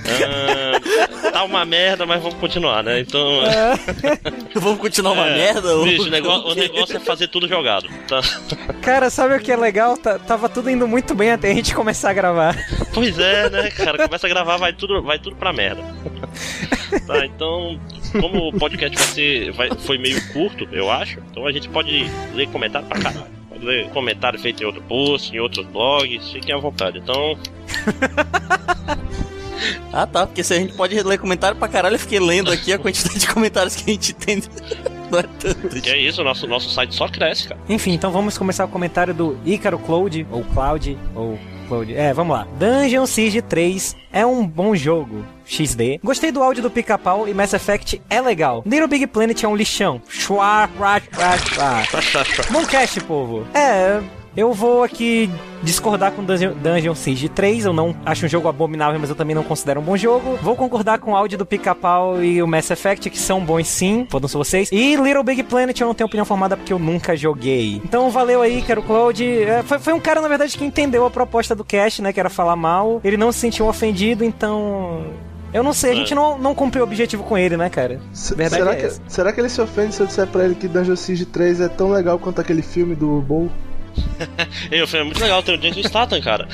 ah, tá uma merda, mas vamos continuar, né? Então. Vamos continuar uma é, merda? ou- Bicho, o negócio, o negócio é fazer tudo jogado. Tá? Cara, sabe o que é legal? Tá- tava tudo indo muito bem até a gente começar a gravar. Pois é, né, cara? Começa a gravar, vai tudo, vai tudo pra merda. Tá, então, como o podcast vai ser, vai- foi meio curto, eu acho, então a gente pode ler comentário pra caralho. Pode ler comentário feito em outro post, em outros blogs, fiquem à vontade. Então, Ah, tá, porque se a gente pode ler comentário pra caralho, eu fiquei lendo aqui a quantidade de comentários que a gente tem. Não é tanto. que é isso, o nosso, nosso site só cresce, cara. Enfim, então vamos começar o comentário do Ícaro Cloud, ou Cloud, ou Cloud. É, vamos lá. Dungeon Siege 3 é um bom jogo. XD. Gostei do áudio do Pica-Pau e Mass Effect é legal. Little Big Planet é um lixão. Chua, chua, chua, chua. Bom cast, povo. É, eu vou aqui discordar com Dungeon, Dungeon Siege 3. Eu não acho um jogo abominável, mas eu também não considero um bom jogo. Vou concordar com o áudio do Pica-Pau e o Mass Effect, que são bons sim. Fodam-se vocês. E Little Big Planet eu não tenho opinião formada porque eu nunca joguei. Então valeu aí, Quero Cloud. É, foi, foi um cara, na verdade, que entendeu a proposta do cast, né? Que era falar mal. Ele não se sentiu ofendido, então. Eu não sei, a gente não, não cumpriu o objetivo com ele, né, cara? Verdade será, é que, será que ele se ofende se eu disser pra ele que Dungeon Siege 3 é tão legal quanto aquele filme do Bowl? Eu falei, é muito legal ter o Jason Statham, cara.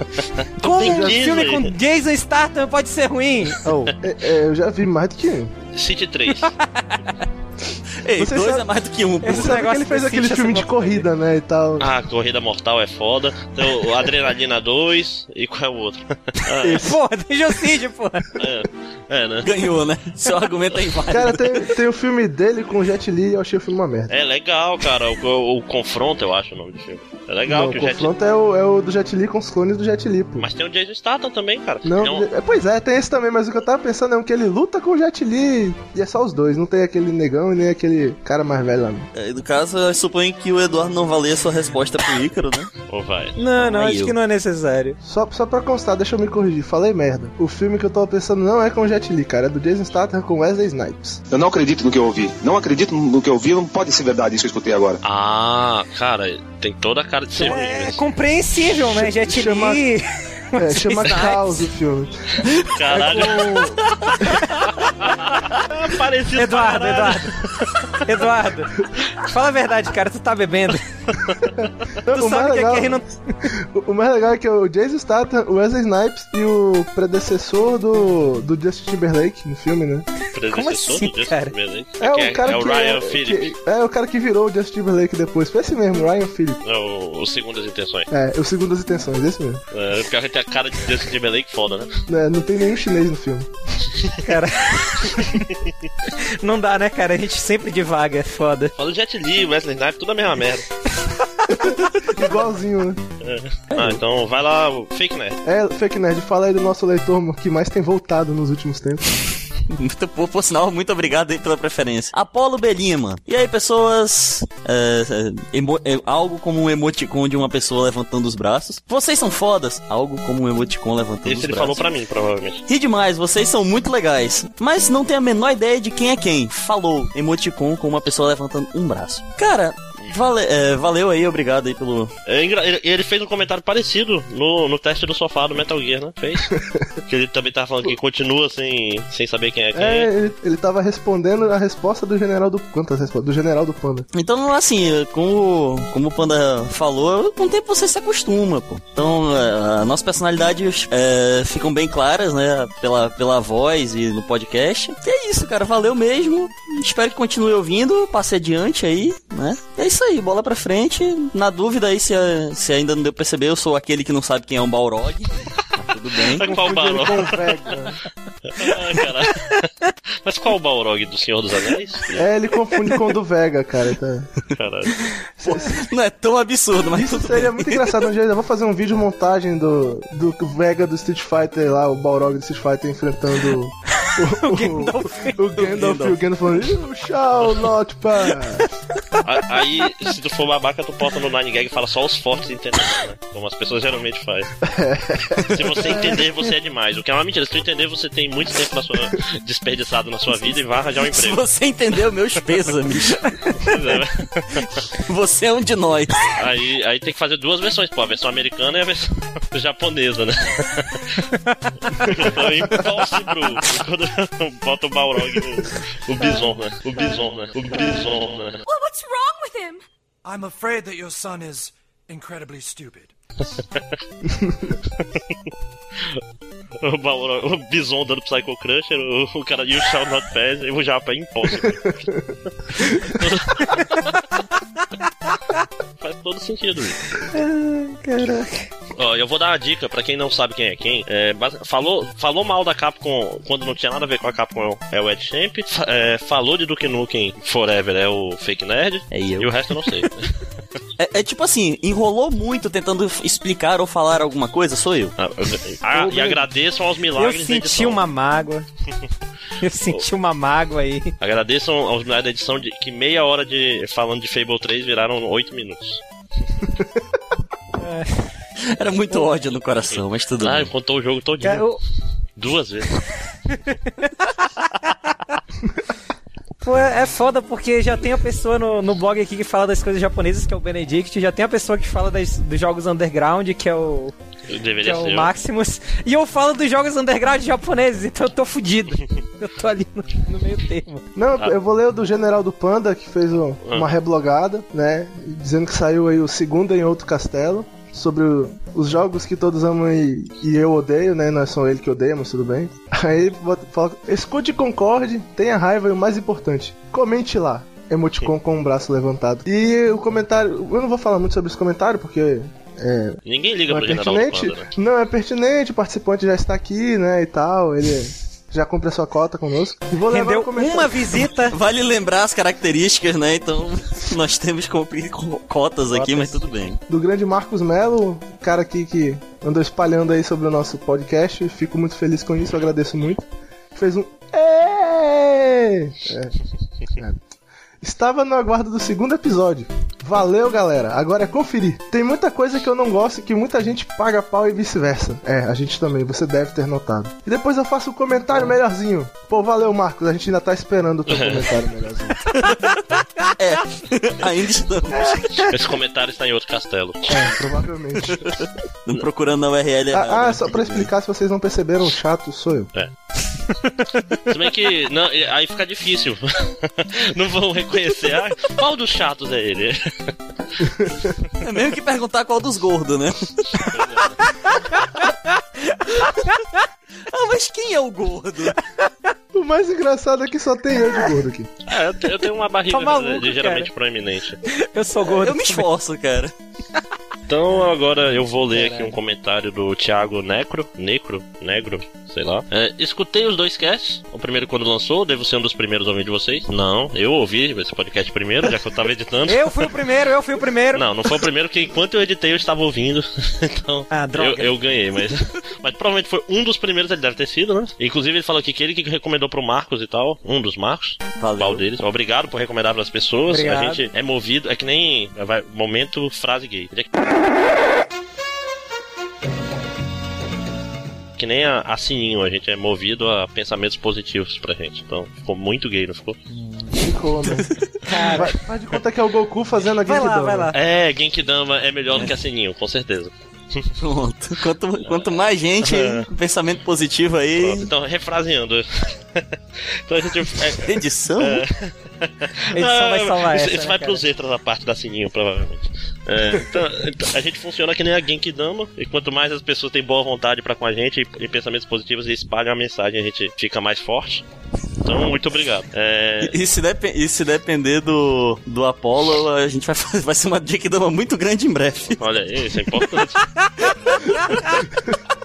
Como um Disney. filme com Jason Statham pode ser ruim? Oh, é- é, eu já vi mais do que um. City 3. Ei, Você dois sabe- é mais do que um. Esse Você sabe que negócio ele fez aquele filme de corrida, né, e tal. Ah, Corrida Mortal é foda. Tem o Adrenalina 2 e qual é o outro? Ah, Porra, Dungeon Siege, porra. é, é, né? Ganhou, né? Seu argumento é inválido. Cara, tem, tem o filme dele com o Jet Li e eu achei o filme uma merda. É legal, cara. O, o, o Confronto, eu acho o nome do filme. É legal Não, que o o Jet... confronto é, o, é o do Jet Li com os clones do Jet Li, pô. Mas tem o Jason Statham também, cara. Não, Tem um- é, pois é, tem esse também, mas o que eu tava pensando é um que ele luta com o Jet Li e é só os dois, não tem aquele negão e nem aquele cara mais velho lá. não. É, No caso, eu suponho que o Eduardo não valia sua resposta pro Ícaro, né? Ou vai. Não, não, Aí acho eu. que não é necessário. Só, só pra constar, deixa eu me corrigir, falei merda. O filme que eu tava pensando não é com o Jet Li, cara, é do Jason Statham com Wesley Snipes. Eu não acredito no que eu ouvi. Não acredito no que eu ouvi. Não pode ser verdade isso que eu escutei agora. Ah, cara, tem toda a cara de ser. É mas- compreensível, né? Jet Chama- Li. É, chama. Caos o filme. Caralho. Parecido Eduardo, pra caralho. Eduardo. Eduardo, fala a verdade, cara, tu tá bebendo. Tu o, mais sabe que legal, aqui não. o- mais legal é que é o Jason Statham, o Wesley Snipes e o predecessor do, do Justin Timberlake no filme, né? Predecessor Como assim, do Justin cara? Timberlake. É, que o cara é o que, Ryan é, Phillips. que- é o cara que virou o Justin Timberlake depois. Foi esse mesmo, Ryan Phillips. É o, o segundo das intenções. É, o segundo das intenções, esse mesmo. É, porque a gente tem a cara de Justin Timberlake foda, né? É, não tem nenhum chinês no filme. Cara. Não dá, né, cara? A gente sempre divaga, foda. Fala o Jet Li, Wesley Snipes, tudo a mesma merda. Igualzinho, né? Ah, então vai lá, o Fake Nerd. É, Fake Nerd, fala aí do nosso leitor que mais tem voltado nos últimos tempos. Muito, por, por sinal, muito obrigado aí pela preferência. Apolo Belima. E aí, pessoas? É, é, emo- é, algo como um emoticon de uma pessoa levantando os braços. Vocês são fodas. Algo como um emoticon levantando Esse os ele braços. falou pra mim, provavelmente. Ri demais, vocês são muito legais. Mas não tenho a menor ideia de quem é quem. Falou, emoticon com uma pessoa levantando um braço. Cara, vale- é, valeu aí, obrigado aí pelo. É ele, ele fez um comentário parecido no, no teste do sofá do Metal Gear, né? Fez. que ele também tava falando que continua sem, sem saber quem é quem. É, ele, ele tava respondendo a resposta do general do. Quantas respostas? Do general do Panda. Então, assim, como, como o Panda falou, com o tempo você se acostuma, pô. Então, é, as nossas personalidades é, ficam bem claras, né? Pela, pela voz e no podcast. E é isso, cara. Valeu mesmo. Espero que continue ouvindo. Passe adiante aí, né? É isso aí, bola pra frente. Na dúvida aí, se, se ainda não deu pra perceber, eu sou aquele que não sabe quem é um Balrog. Mas tudo bem. Mas qual Balrog? Vega. Ah, caralho. Mas qual o Balrog do Senhor dos Anéis? É, ele confunde com o do Vega, cara. Tá. Caralho. Não é tão absurdo, mas Isso seria bem. muito engraçado. Um dia eu vou fazer um vídeo montagem do, do Vega do Street Fighter lá, o Balrog do Street Fighter enfrentando o, o, o, o Gandalf e o Gandalf falando You shall not pass. Aí, se tu for babaca, tu bota no Nine Gag e fala só os fortes entendendo, né? Como as pessoas geralmente fazem. Se você entender, você é demais. O que é uma mentira. Se tu entender, você tem muito tempo na sua, desperdiçado na sua vida e vai arranjar um Se emprego. você entendeu meus pêsames, Pois é, né? você é um de nós. Aí, aí tem que fazer duas versões, pô. A versão americana e a versão japonesa, né? Então, impossível. Quando bota o Balrog no o Bison, né? O Bison, né? O Bison, né? Well, what's wrong with him? I'm afraid that your son is incredibly stupid. O, Balrog, o Bison dando Psycho Crusher, o, o cara You Shall Not Pass e o Japa é impossível. Faz todo sentido isso. Caraca. Ó, eu vou dar uma dica pra quem não sabe quem é quem. É, falou, falou mal da Capcom quando não tinha nada a ver com a Capcom é o Ed Champ. É, falou de Duke Nukem Forever é o Fake Nerd. É eu. E o resto eu não sei. É, é tipo assim, enrolou muito tentando explicar ou falar alguma coisa, sou eu. Ah, ah, e agradeçam aos Eu milagres da senti uma mágoa. Eu senti uma mágoa aí. Agradeçam aos milagres da edição de que meia hora de falando de Fable 3 viraram 8 minutos. Era muito ódio no coração, mas tudo Ah, bem. contou o jogo todinho. Eu- Duas vezes. Pô, é é foda porque já tem a pessoa no, no blog aqui que fala das coisas japonesas, que é o Benedict, já tem a pessoa que fala das, dos jogos underground, que é o, que Deveria é o ser. eu. Maximus, e eu falo dos jogos underground japoneses, então eu tô fudido. Eu tô ali no, no meio termo. Não, Ah. eu vou ler o do General do Panda, que fez o- Ah. uma reblogada, né? Dizendo que saiu aí o segundo em outro castelo. Sobre o- os jogos que todos amam e, e eu odeio, né? Não é só ele que odeia, mas tudo bem. Aí bota- fala: escute e concorde, tenha raiva e o mais importante, comente lá. Emoticon com o braço levantado. E o comentário. Eu não vou falar muito sobre esse comentário, porque é, Ninguém liga não pro é General do pertinente. Panda, né? Não é pertinente, o participante já está aqui, né? E tal. Ele já cumpre a sua cota conosco. E vou Rendeu uma visita. Vale lembrar as características, né? Então, nós temos que cumprir co- cotas aqui, mas tudo bem. do grande Marcos Melo, o cara aqui que andou espalhando aí sobre o nosso podcast. Fico muito feliz com isso, eu agradeço muito. Fez um. É. É. Estava no aguardo do segundo episódio. Valeu, galera. Agora é conferir. Tem muita coisa que eu não gosto e que muita gente paga pau e vice-versa. É, a gente também, você deve ter notado. E depois eu faço um comentário melhorzinho. Pô, valeu, Marcos. A gente ainda tá esperando o teu comentário melhorzinho. É, ainda estamos Esse comentário está em outro castelo. É, provavelmente. procurando na URL. Ah, ah, só pra explicar, se vocês não perceberam, o chato sou eu. Se bem que. Não, aí fica difícil. não vão reconhecer. Ah, qual dos chatos é ele? É mesmo que perguntar qual dos gordos, né? ah, mas quem é o gordo? O mais engraçado é que só tem eu de gordo aqui. É, eu te- eu tenho uma barriga Tá maluco, ligeiramente cara. proeminente. Eu sou gordo. Eu me esforço, cara. Então agora eu vou ler aqui um comentário do Thiago Necro, Necro, Negro, sei lá. É, escutei os dois casts, o primeiro quando lançou, devo ser um dos primeiros a ouvir de vocês. Não, eu ouvi esse podcast primeiro, já que eu tava editando. Eu fui o primeiro, eu fui o primeiro. Não, não foi o primeiro, que enquanto eu editei eu estava ouvindo. então, Ah, droga. eu, eu ganhei, mas. mas provavelmente foi um dos primeiros, ele deve ter sido, né? Inclusive ele falou aqui que ele que recomendou pro Marcos e tal. Um dos Marcos. Valeu. Qual deles? Obrigado por recomendar pras pessoas. Obrigado. A gente é movido, é que nem. vai- momento frase gay. Ele é que nem a, a Sininho, a gente é movido a pensamentos positivos pra gente. Então, ficou muito gay, não ficou? Ficou, né? Vai- Faz de conta que é o Goku fazendo a Vai lá, Genkidama. vai lá. É, Genkidama é melhor do que a Sininho, com certeza. Pronto. Quanto, quanto mais gente É. pensamento positivo aí. Pronto, então, refraseando. então a gente. é- Edição? É. Edição vai salvar isso, essa, isso né, vai cara? pros extras da parte da Sininho, provavelmente. É, então, então, a gente funciona que nem a Genkidama, e quanto mais as pessoas têm boa vontade pra com a gente e, e pensamentos positivos e espalham a mensagem, a gente fica mais forte. Então, muito obrigado. É, E, e se depe- e se depender do, do Apollo, a gente vai, fazer- vai ser uma Genkidama muito grande em breve. olha aí, isso é importante.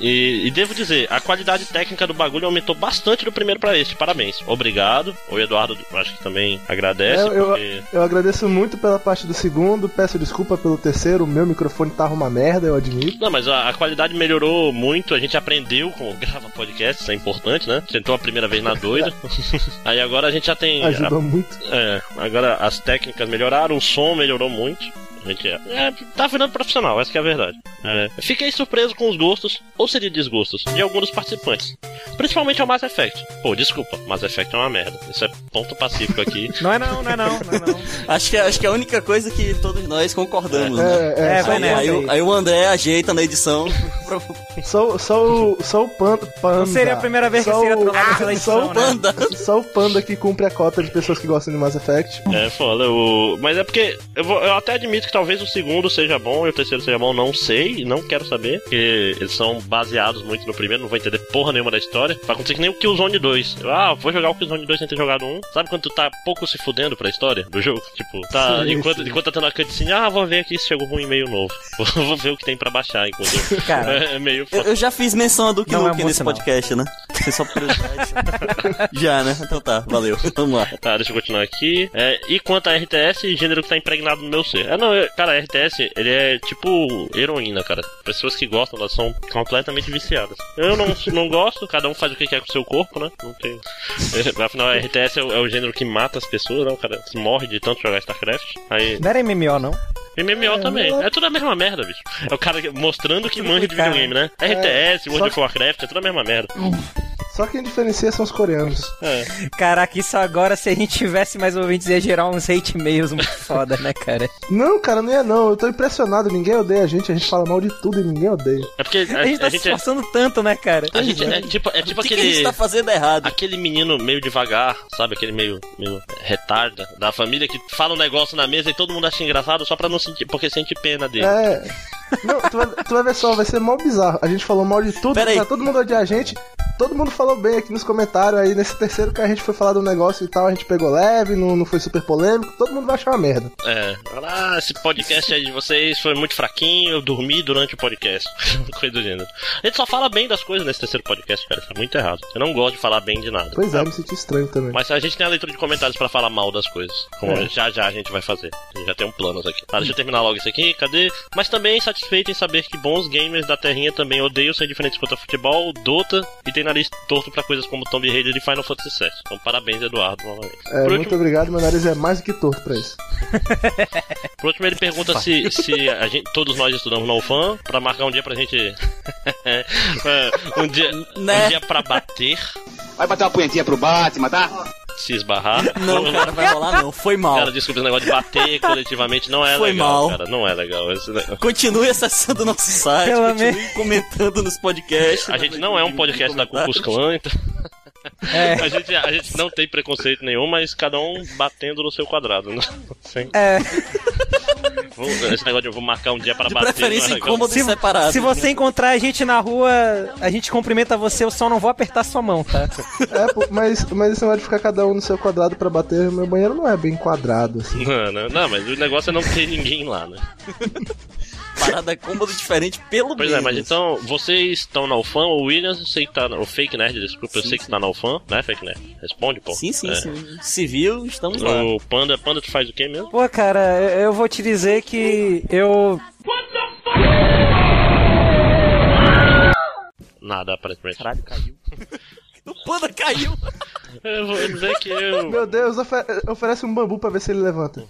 E, e devo dizer, a qualidade técnica do bagulho aumentou bastante do primeiro pra este. Parabéns. Obrigado. O Eduardo, acho que também agradece. É, eu, porque... eu agradeço muito pela parte do segundo, peço desculpa pelo terceiro, o meu microfone tava uma merda, eu admito. Não, mas a, a qualidade melhorou muito, a gente aprendeu como gravar podcast, isso é importante, né? Tentou a primeira vez na doida. Aí agora a gente já tem. Ajudou muito. É, agora as técnicas melhoraram, o som melhorou muito. É, é, tá virando profissional, essa que é a verdade. É, fiquei surpreso com os gostos, ou seria desgostos, de alguns dos participantes. Principalmente ao Mass Effect. Pô, desculpa, Mass Effect é uma merda. Isso é ponto pacífico aqui. Não é não, não é não, não é não. Acho que, é- acho que é a única coisa que todos nós concordamos, né? É, é, É, só, vai Aí, nessa aí, o- aí. aí o André ajeita na edição. só, só, o- só o panda, panda. Não seria a primeira vez que só seria trollado pela Só edição, o né? Panda. Só o panda que cumpre a cota de pessoas que gostam de Mass Effect. É foda, o... mas é porque eu, vou- eu até admito que talvez o segundo seja bom e o terceiro seja bom, não sei, não quero saber, porque eles são baseados muito no primeiro, não vou entender porra nenhuma da história. Vai acontecer que nem o Killzone 2. Eu, ah, vou jogar o Killzone 2 sem ter jogado um. Sabe quando tu tá pouco se fudendo pra história do jogo? Tipo, tá, Sim, enquanto, sim. enquanto tá tendo a cutscene, ah, vou ver aqui se chegou um e-mail novo. vou ver o que tem pra baixar enquanto. Cara, é, é meio Eu, foda. eu já fiz menção a Duke Não é nesse podcast, né? Foi só curiosidade. já, né? Então tá, valeu. Vamos lá. Tá, deixa eu continuar aqui. É, e quanto a RTS, gênero que tá impregnado no meu ser. É, não, eu- cara, RTS, ele é tipo heroína, cara. Pessoas que gostam, elas são completamente viciadas. Eu não, não gosto, cada um faz o que quer com o seu corpo, né? Não tem. É, afinal, RTS é o, é o gênero que mata as pessoas, né? O cara se morre de tanto jogar StarCraft. Aí. não era MMO não? MMO também. É tudo a mesma merda, bicho. É o cara mostrando que manja de videogame, né? RTS, World só of Warcraft, é tudo a mesma merda. Só quem diferencia são os coreanos. É. Caraca, isso agora, se a gente tivesse mais ouvintes, ia gerar uns hate mails muito foda, né, cara? Não, cara, não é não. Eu tô impressionado. Ninguém odeia a gente. A gente fala mal de tudo e ninguém odeia. É porque a, A gente tá a se gente é. esforçando tanto, né, cara? A gente é tipo, é tipo O que, que a aquele. gente tá fazendo errado? Aquele menino meio devagar, sabe? Aquele meio, meio retarda da família que fala um negócio na mesa e todo mundo acha engraçado só pra não sentir, porque sente pena dele. É. Não, tu vai, tu vai ver só, vai ser mal bizarro. A gente falou mal de tudo, Pera aí. pra todo mundo odiar a gente. Todo mundo falou bem aqui nos comentários. Aí nesse terceiro que a gente foi falar do negócio e tal, a gente pegou leve, não, não foi super polêmico. Todo mundo vai achar uma merda. É. Ah, esse podcast aí de vocês foi muito fraquinho, eu dormi durante o podcast. Coisa do gênero. A gente só fala bem das coisas nesse terceiro podcast, cara. Isso é muito errado. Eu não gosto de falar bem de nada. Pois é, tá? me senti estranho também. Mas a gente tem a leitura de comentários pra falar mal das coisas. Como É. já já a gente vai fazer. Já tem um plano aqui. Tá, deixa eu terminar logo isso aqui. Cadê? Mas também satisfeito em saber que bons gamers da terrinha também odeiam ser diferentes quanto a futebol, Dota e tem nariz torto pra coisas como Tomb Raider e Final Fantasy VII. Então parabéns, Eduardo, novamente. É, muito último, obrigado, meu nariz é mais do que torto pra isso. por último, ele pergunta se, se a gente, todos nós estudamos no UFAM pra marcar um dia pra gente. É, um dia, Né? um dia pra bater, Vai bater uma punhetinha pro Batman, tá? Se esbarrar. Não, cara, vai rolar não. Foi mal. Cara, desculpa, esse negócio de bater coletivamente não é Foi legal, mal. cara. Não é legal. Esse negócio- Continue acessando o nosso site, Pelo continue comentando nos podcasts. A gente não é um podcast da Klux Klan, então É, a gente, a gente não tem preconceito nenhum, mas cada um batendo no seu quadrado, né? Sim. é. Vou- esse negócio de eu vou marcar um dia para De bater. preferência é cômodos Se, separados. se você encontrar a gente na rua, a gente cumprimenta você, eu só não vou apertar sua mão, tá? É, pô, mas, mas esse negócio de ficar cada um no seu quadrado pra bater, meu banheiro não é bem quadrado, assim. Não, não, não, mas o negócio é não ter ninguém lá, né? Parada é cômodo diferente, pelo Pois menos. é, mas então, vocês estão na UFAM, o Williams, eu sei que tá. O Fake Nerd, desculpa, eu Sim, sei que sim. tá na UFAM, né, Fake Nerd? Responde, pô. Sim, sim, É. sim. Civil, estamos lá. O Panda, Panda, tu faz o quê mesmo? Pô, cara, eu eu vou te dizer que eu. Nada, aparentemente. Caralho, caiu. o panda caiu. Eu vou dizer que eu. Meu Deus, ofe- oferece um bambu pra ver se ele levanta.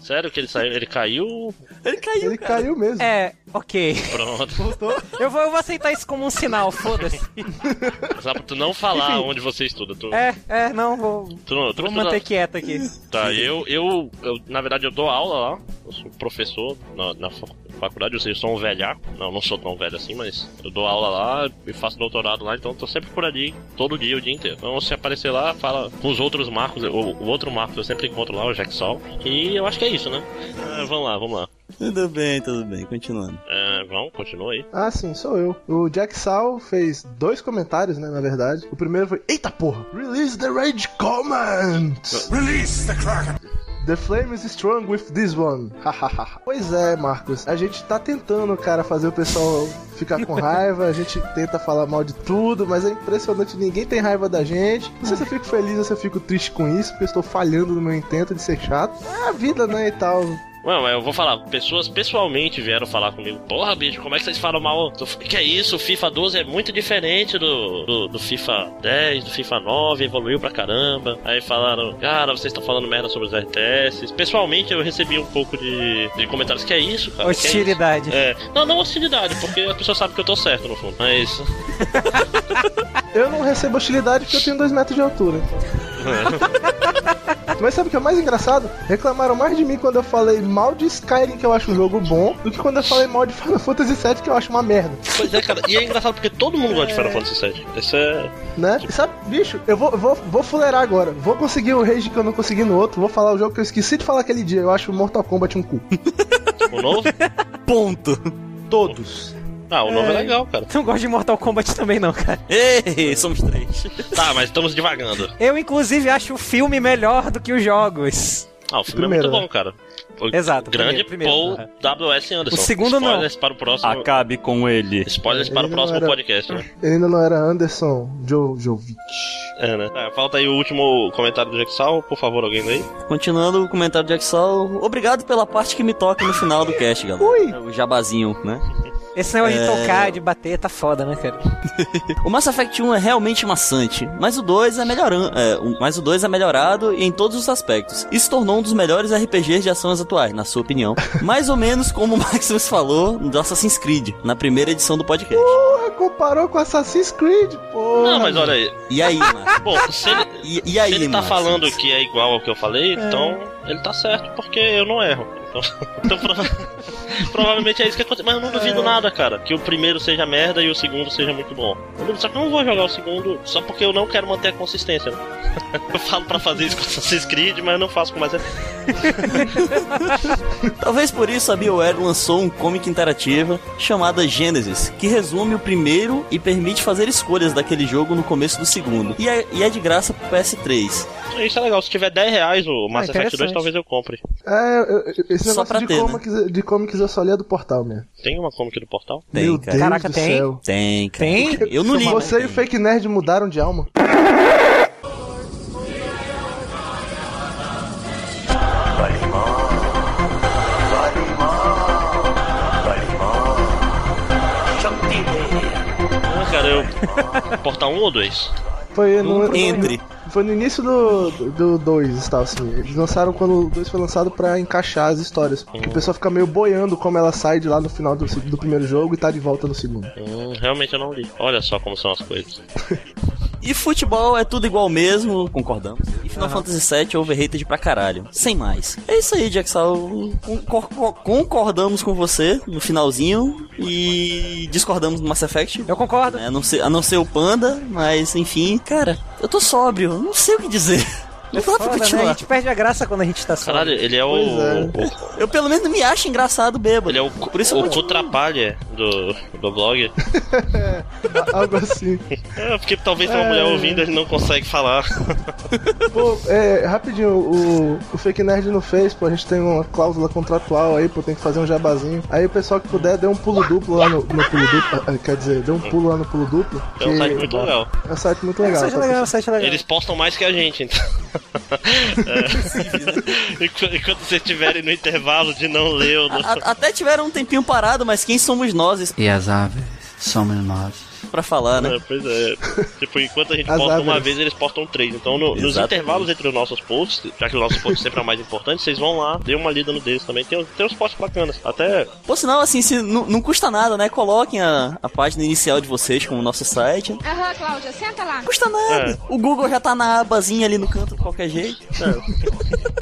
Sério que ele saiu? Ele caiu? Ele caiu, Ele cara. caiu mesmo. É, ok. Pronto. Eu vou, eu vou aceitar isso como um sinal, foda-se. Só pra tu não falar onde você estuda. Tu, É, é, não, vou, tu, não- tu vou estuda- manter quieto aqui. Tá, eu, eu, eu, na verdade, eu dou aula lá. Eu sou professor na, na faculdade, ou seja, eu sou um velhaco. Não, não sou tão velho assim, mas eu dou aula lá e faço doutorado lá, então tô sempre por ali, todo dia, o dia inteiro. Então, se aparecer lá, fala com os outros Marcos. O, o outro Marcos eu sempre encontro lá, o Jack Sol. E eu acho que é isso, né? Ah, vamos lá, vamos lá. Tudo bem, tudo bem, continuando. É, vamos, continua aí. Ah, sim, sou eu. O Jack Sal fez dois comentários, né, na verdade. O primeiro foi, eita porra, release the rage comment! Release the Kraken! The flame is strong with this one. Pois é, Marcos. A gente tá tentando, cara, fazer o pessoal ficar com raiva. A gente tenta falar mal de tudo, mas é impressionante. Ninguém tem raiva da gente. Não sei se eu fico feliz ou se eu fico triste com isso, porque eu estou falhando no meu intento de ser chato. É a vida, né, e tal. Não, mas eu vou falar, pessoas pessoalmente vieram falar comigo, porra, bicho, como é que vocês falam mal? do- Que é isso? O FIFA 12 é muito diferente do, do, do FIFA 10, do FIFA 9, evoluiu pra caramba. Aí falaram, cara, vocês estão falando merda sobre os RTS. Pessoalmente eu recebi um pouco de, de comentários, que é isso, cara? Que é isso?" Hostilidade. É, não, não hostilidade, porque a pessoa sabe que eu tô certo no fundo. Mas. Eu não recebo hostilidade porque eu tenho dois metros de altura. Mas sabe o que é mais engraçado? Reclamaram mais de mim quando eu falei mal de Skyrim, que eu acho um jogo bom, do que quando eu falei mal de Final Fantasy VII, que eu acho uma merda. Pois é, cara, e é engraçado porque todo mundo gosta de Final Fantasy VII. Isso é. Né? E sabe, bicho, eu vou, vou, vou fuleirar agora. Vou conseguir o rage que eu não consegui no outro. Vou falar o jogo que eu esqueci de falar aquele dia. Eu acho Mortal Kombat um cu. O novo? Ponto. Todos. Ah, o novo é legal, cara. Não gosto de Mortal Kombat também não, cara. Ei, somos três. Tá, mas estamos devagando. Eu, inclusive, acho o filme melhor do que os jogos. Ah, o filme Primeiro, é muito né? bom, cara. O Exato, Grande primeiro, Paul primeiro, W.S. Anderson. O segundo não. Spoilers para o próximo. Acabe com ele. Spoilers para o Ele não próximo era- podcast, né? Ele ainda não era Anderson jo Jovic. É, né? Tá, falta aí o último comentário do Jack Sal, por favor, alguém daí. Continuando o comentário de Axel, obrigado pela parte que me toca no final do cast, galera. Ui. É O jabazinho, né? Esse negócio É. de tocar, de bater, tá foda, né, cara? O Mass Effect 1 é realmente maçante, mas o 2 é melhorando, é, mas o 2 é melhorado em todos os aspectos. Isso tornou um dos melhores RPGs de ações atuais, na sua opinião. Mais ou menos como o Maximus falou do Assassin's Creed, na primeira edição do podcast. Porra, comparou com Assassin's Creed, porra. Não, mas olha aí. E aí, Marcos? Bom, se ele, E, e aí, se ele tá falando que é igual ao que eu falei, então ele tá certo, porque eu não erro. Então, então provavelmente é isso que acontece. Mas eu não duvido nada, cara. Que o primeiro seja merda e o segundo seja muito bom. Só que eu não vou jogar o segundo só porque eu não quero manter a consistência. né? Eu falo pra fazer isso com Assassin's Creed, mas eu não faço com mais. Talvez por isso a BioWare lançou um comic interativa chamada Genesis, que resume o primeiro e permite fazer escolhas daquele jogo no começo do segundo. E é, e é de graça pro PS3. Isso é legal. Se tiver 10 reais o Mass Ah, Effect 2, interessante. talvez eu compre. É, eu- eu- esse Só negócio pra de, ter, né? comics, de comics eu só li a do portal mesmo. Tem uma comic do portal? Tem, Meu cara. Deus Caraca, do tem? céu. Tem, cara. Tem? Eu não li. Você e o Fake Nerd mudaram de alma. Cara, eu. Portal 1 ou 2? Foi no, no- Entre. Foi no início do 2 tal, assim. Eles lançaram quando o 2 foi lançado pra encaixar as histórias. Porque o pessoal fica meio boiando como ela sai de lá no final do, do primeiro jogo e tá de volta no segundo. Hum, realmente eu não li. Olha só como são as coisas. E futebol é tudo igual mesmo, concordamos. E Final Fantasy VII é overrated pra caralho. Sem mais. É isso aí. Concor- concordamos com você no finalzinho e discordamos no Mass Effect. Eu concordo. É, a, não ser, a não ser o Panda, mas enfim. Cara, eu tô sóbrio, não sei o que dizer. Eu vou lá pra Foda, né? A gente perde a graça quando a gente tá só. Caralho, ele é o. Pois o- Eu pelo menos me acho engraçado bêbado. ele é o, Por isso eu o continuo. Cutrapalha do, do blog. Algo assim. É, porque talvez tenha uma mulher ouvindo ele não consegue falar. Pô, é, rapidinho, o, o Fake Nerd não fez, pô, a gente tem uma cláusula contratual aí, pô, tem que fazer um jabazinho. Aí o pessoal que puder, dê um pulo duplo lá no, no pulo duplo, ah, quer dizer, dê um pulo lá no pulo duplo. É um site muito legal. É um site muito legal. Seja tá? legal, seja legal. Eles postam mais que a gente, então. É. Enqu- Enquanto vocês estiverem no intervalo de não ler ou não. A- até tiveram um tempinho parado, mas quem somos nós E as aves somos nós. Pra falar, né? É, pois é. Tipo, enquanto a gente posta uma vez, eles postam três. Então, no- nos intervalos entre os nossos posts, já que os nossos posts sempre é o mais importante, vocês vão lá, dê uma lida no deles também. Tem, tem uns posts bacanas. Até. Por sinal, assim, se, não, não custa nada, né? Coloquem a, a página inicial de vocês como nosso site. Aham, Cláudia, senta lá. custa nada. É. O Google já tá na abazinha ali no canto de qualquer jeito.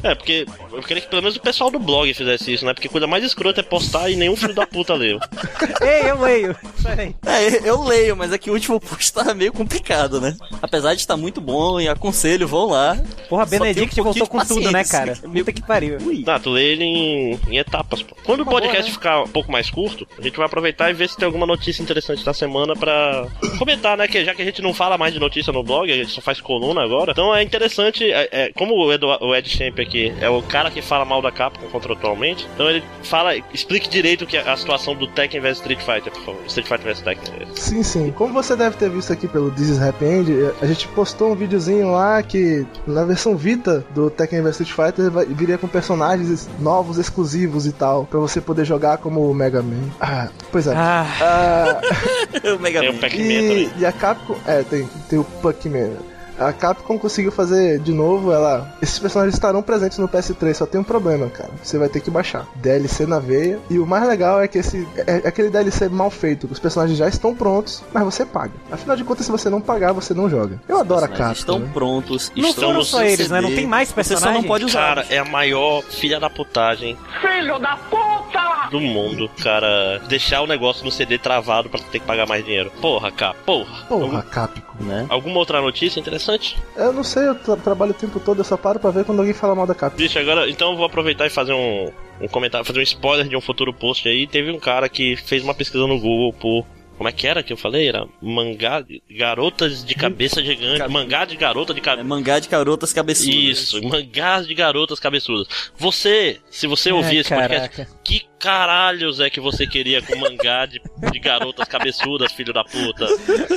É, porque eu queria que pelo menos o pessoal do blog fizesse isso, né? Porque coisa mais escrota é postar e nenhum filho da puta leu. Ei, eu leio. Peraí. É, eu leio, mas é que o último post tá meio complicado, né? Apesar de estar muito bom e aconselho, vão lá. Porra, um Benedict pouquinho voltou com tudo, né, cara? Puta que pariu. Ui. Tá, tu lê ele em, em etapas, pô. Quando o podcast né? ficar um pouco mais curto, a gente vai aproveitar e ver se tem alguma notícia interessante da semana pra comentar, né? Que já que a gente não fala mais de notícia no blog, a gente só faz coluna agora. Então é interessante, é, é, como o, Edu, o Ed Champ aqui é o cara que fala mal da Capcom contratualmente, então ele fala, explique direito que a, a situação do Tekken vs Street Fighter, por favor. Street Fighter vs Tekken. Sim, sim. Como você deve ter visto aqui pelo This is Happy End, a gente postou um videozinho lá que na versão Vita do Tekken vs Street Fighter viria com personagens novos, exclusivos e tal, pra você poder jogar como o Mega Man. Ah, pois é. Ah, Ah, o Mega Tem o Man. Pac-Man e, também. e a Capcom. É, tem, tem o Pac-Man. A Capcom conseguiu fazer de novo, ela. Esses personagens estarão presentes no PS3, só tem um problema, cara. Você vai ter que baixar. DLC na veia. E o mais legal é que esse. É, é aquele DLC mal feito. Os personagens já estão prontos, mas você paga. Afinal de contas, se você não pagar, você não joga. Eu adoro a Capcom. estão né? prontos. Não estão foram no só eles, né? Não tem mais Você só não personagem? pode usar. Cara, é a maior filha da putagem Filho da puta! do mundo, cara. Deixar o negócio no CD travado pra ter que pagar mais dinheiro. Porra, cara, porra. Porra, Capcom. Né? Alguma outra notícia interessante? Eu não sei, eu tra- trabalho o tempo todo, eu só paro pra ver quando alguém fala mal da Capcom. Bicho, agora, então eu vou aproveitar e fazer um, um comentário, fazer um spoiler de um futuro post aí. Teve um cara que fez uma pesquisa no Google por. Como é que era que eu falei? Era mangá. de- Garotas de cabeça gigante. Mangá de garota de É cabeça. mangá de garotas cabeçudas. Isso, mangás de garotas cabeçudas. Você, se você Ai, ouvir esse podcast, caraca. que caralhos é que você queria com mangá de, de garotas cabeçudas, filho da puta?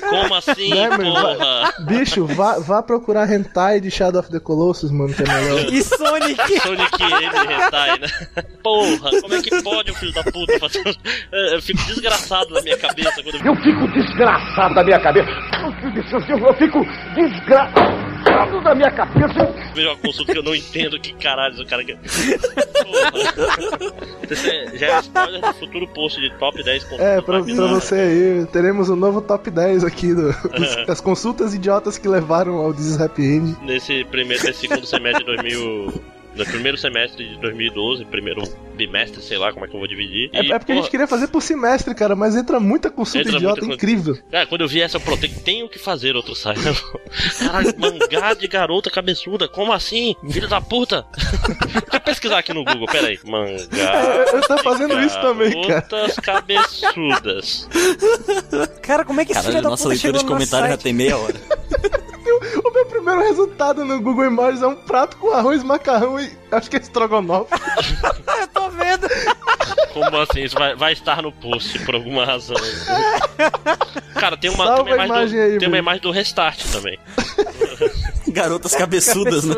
Como assim, Né, porra? Bicho, vá, vá procurar hentai de Shadow of the Colossus, mano, que é melhor. E Sonic? Sonic M Hentai, né? Porra, como é que pode o filho da puta fazer. É, Eu fico desgraçado na minha cabeça quando eu Eu fico desgraçado da minha cabeça. Eu fico desgraçado da minha cabeça. vejo uma consulta que eu não entendo que caralho o cara quer. É- já é spoiler do futuro post de top 10 consultas É, pra, pra você aí, teremos um novo top 10 aqui do, dos- das consultas idiotas que levaram ao This is Happy End. Nesse primeiro, nesse segundo semestre de 2000. No primeiro semestre de 2012, primeiro bimestre, sei lá como é que eu vou dividir. É, E, é porque a gente queria fazer por semestre, cara, mas entra muita consulta Entra idiota, muita incrível. Cara, quando eu vi essa, eu falei, tenho, que fazer outro site. Caralho, mangá de garota cabeçuda, como assim? Filho da puta! Deixa eu pesquisar aqui no Google, peraí. Mangá. É, eu tô de fazendo isso também, cara. Garotas cabeçudas. Cara, como é que esse filho Caralho, da nossa puta leitura de comentário já tem meia hora. O meu primeiro resultado no Google Imagens é um prato com arroz, macarrão e acho que é estrogonofe. Eu tô vendo. Como assim? Isso vai, vai estar no post por alguma razão. Cara, tem uma, tem uma imagem, imagem do, aí, tem uma imagem do restart também. Garotas cabeçudas, né?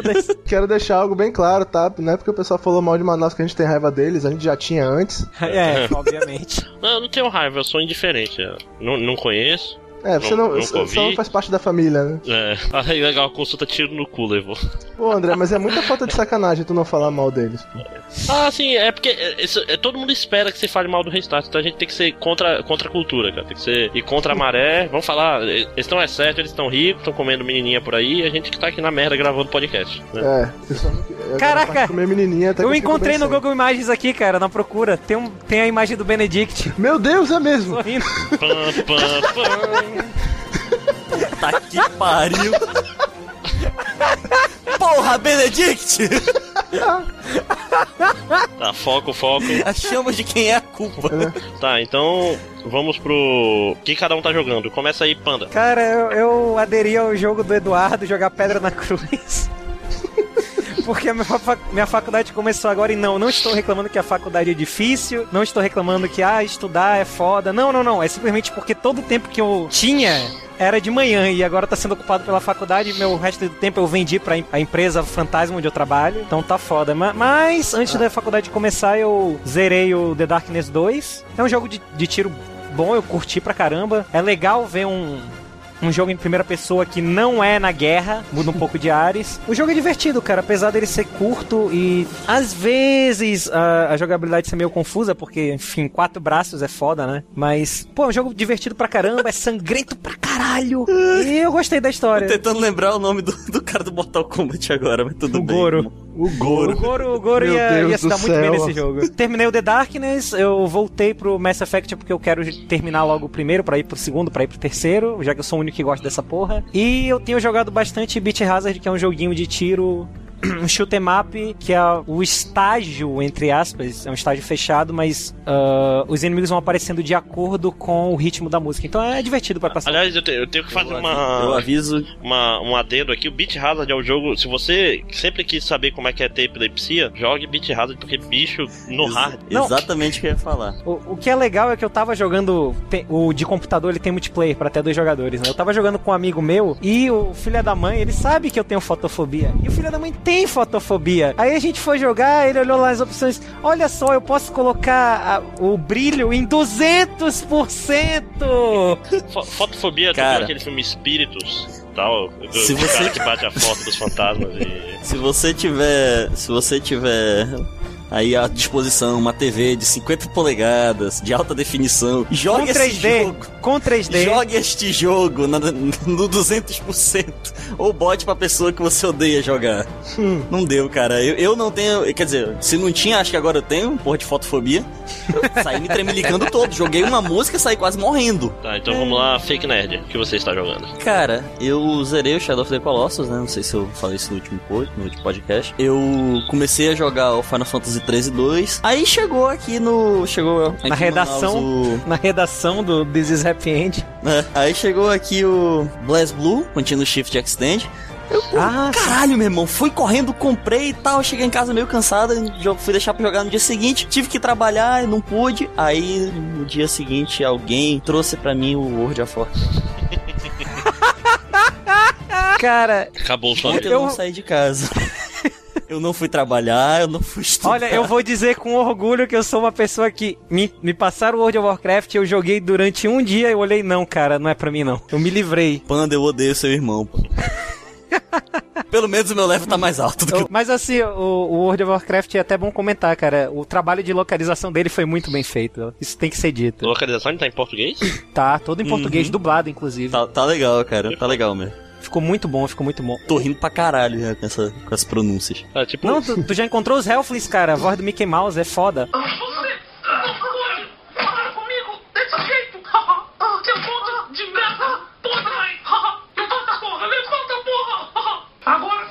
Quero deixar algo bem claro, tá? Não é porque o pessoal falou mal de Manaus que a gente tem raiva deles, a gente já tinha antes. É, obviamente. Não, eu não tenho raiva, eu sou indiferente. eu Não, não conheço. É, você não, só ouvi. não faz parte da família, né? É, aí legal, consulta tiro no cu, levou. Pô, André, mas é muita falta de sacanagem tu não falar mal deles. pô. Ah, sim, é porque é, é, todo mundo espera que você fale mal do restart, então a gente tem que ser contra, contra a cultura, cara. Tem que ser ir contra a maré. Vamos falar, eles estão é certo, eles estão ricos, estão comendo menininha por aí, e a gente que tá aqui na merda gravando podcast. Né? É, eu não- Caraca! comer menininha até Eu encontrei no. Google Imagens aqui, cara, na procura. Tem, um, tem a imagem do Benedict Meu Deus, é mesmo! sorrindo. Pam, pam, pam. Tá que pariu. Porra, Benedict! Tá, foco, foco. A chama de quem é a culpa. Tá, então vamos pro. O que cada um tá jogando? Começa aí, Panda. Cara, eu, eu aderi ao jogo do Eduardo, jogar pedra na cruz. Porque a minha, fa- minha faculdade começou agora e não, não estou reclamando que a faculdade é difícil, não estou reclamando que, ah, estudar é foda. Não, não, não. É simplesmente porque todo o tempo que eu tinha era de manhã e agora tá sendo ocupado pela faculdade. Meu resto do tempo eu vendi pra a empresa fantasma onde eu trabalho. Então tá foda. Ma- Mas antes da faculdade começar, eu zerei o The Darkness 2. É um jogo de, de tiro bom, eu curti pra caramba. É legal ver um, um jogo em primeira pessoa que não é na guerra, muda um pouco de ares. O jogo é divertido, cara, apesar dele ser curto e às vezes a, a jogabilidade ser meio confusa, porque, enfim, quatro braços é foda, né? Mas, pô, é um jogo divertido pra caramba, é sangrento pra caralho. E eu gostei da história. Tô tentando lembrar o nome do, do cara do Mortal Kombat agora, mas tudo O bem. Goro. O O Goro. Goro, o Goro Meu ia, ia se dar muito bem céu. nesse jogo. Terminei o The Darkness, eu voltei pro Mass Effect porque eu quero terminar logo o primeiro pra ir pro segundo, pra ir pro terceiro, já que eu sou o único que gosta dessa porra. E eu tenho jogado bastante Beat Hazard, que é um joguinho de tiro um shoot 'em up, que é o estágio, entre aspas, é um estágio fechado, mas ah, os inimigos vão aparecendo de acordo com o ritmo da música. Então é divertido pra passar. Aliás, eu, te- eu tenho que fazer Eu uma, aviso. uma, um adendo aqui. O Beat Hazard é o jogo. Se você sempre quis saber como é que é ter epilepsia, jogue Beat Hazard, porque bicho no Ex- hard. Não. Exatamente o que eu ia falar. O, o que é legal é que eu tava jogando. tem- o de computador ele tem multiplayer pra até dois jogadores, né? Eu tava jogando com um amigo meu e o filho da mãe, ele sabe que eu tenho fotofobia. E o filho da mãe tem fotofobia. Aí a gente foi jogar, ele olhou lá as opções. Olha só, eu posso colocar a- o brilho em 200%! Fo- Fotofobia, tu Cara. aquele filme Espíritos? Tal, do Se do você- cara que bate a foto dos fantasmas e. Se você tiver. Se você tiver. Aí à disposição uma TV de 50 polegadas, de alta definição. Com Jogue esse 3D, jogo. com 3D. Jogue este jogo na- no 200%. Ou bote pra pessoa que você odeia jogar. Não deu, cara. Eu, eu não tenho. Quer dizer, se não tinha, acho que agora eu tenho, porra de fotofobia. Eu saí me tremelicando todo. Joguei uma música e saí quase morrendo. Tá, então vamos lá, Fake Nerd, o que você está jogando? Cara, eu zerei o Shadow of the Colossus, né? Não sei se eu falei isso no último, no último podcast. Eu comecei a jogar o Final Fantasy 13 2. Aí chegou aqui no. Chegou aqui Na redação, Manaus o- na redação do This is Happy End. É, aí chegou aqui o Blast Blue, Continuous Shift Extend. Eu, pô, Ah, caralho, meu irmão, fui correndo, comprei e tal. Cheguei em casa meio cansado, fui deixar pra jogar no dia seguinte. Tive que trabalhar, não pude. Aí no dia seguinte alguém trouxe pra mim o World of Warcraft. Cara, Acabou Ontem vida. eu Eu- não saí de casa. Eu não fui trabalhar, eu não fui estudar. Olha, eu vou dizer com orgulho que eu sou uma pessoa que me, me passaram o World of Warcraft, eu joguei durante um dia e olhei, não, cara, não é pra mim não. Eu me livrei. Panda, eu odeio seu irmão, pô. Pelo menos o meu level tá mais alto do que mas assim, o, o World of Warcraft é até bom comentar, cara. O trabalho de localização dele foi muito bem feito. Isso tem que ser dito. Localização ele tá em português? Tá, todo em Uhum. português, dublado, inclusive. Tá, tá legal, cara. Tá legal mesmo. Ficou muito bom, ficou muito bom. Tô rindo pra caralho já com, essa, com as pronúncias. Ah, tipo, Não, tu, tu já encontrou os Helflings, cara. A voz do Mickey Mouse é foda. Você não pode falar comigo desse jeito! Ah, Seu bando de merda! Podre! Levanta, porra! Levanta, porra! Agora,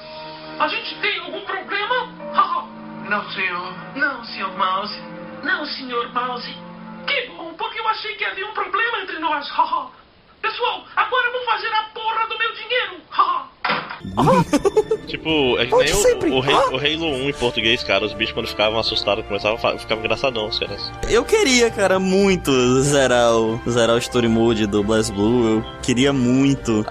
a gente tem algum problema? Não, senhor. Não, senhor Mouse. Não, senhor Mouse. Que bom, porque eu achei que havia um problema entre nós. Pessoal, agora eu vou fazer a porra do meu dinheiro! tipo, é que nem o, sempre? o, Rei- o Halo 1 em português, cara. Os bichos quando ficavam assustados começavam a ficavam engraçadão, os caras. Eu queria, cara, muito zerar o, zerar o Story Mode do Blast Blue. Eu queria muito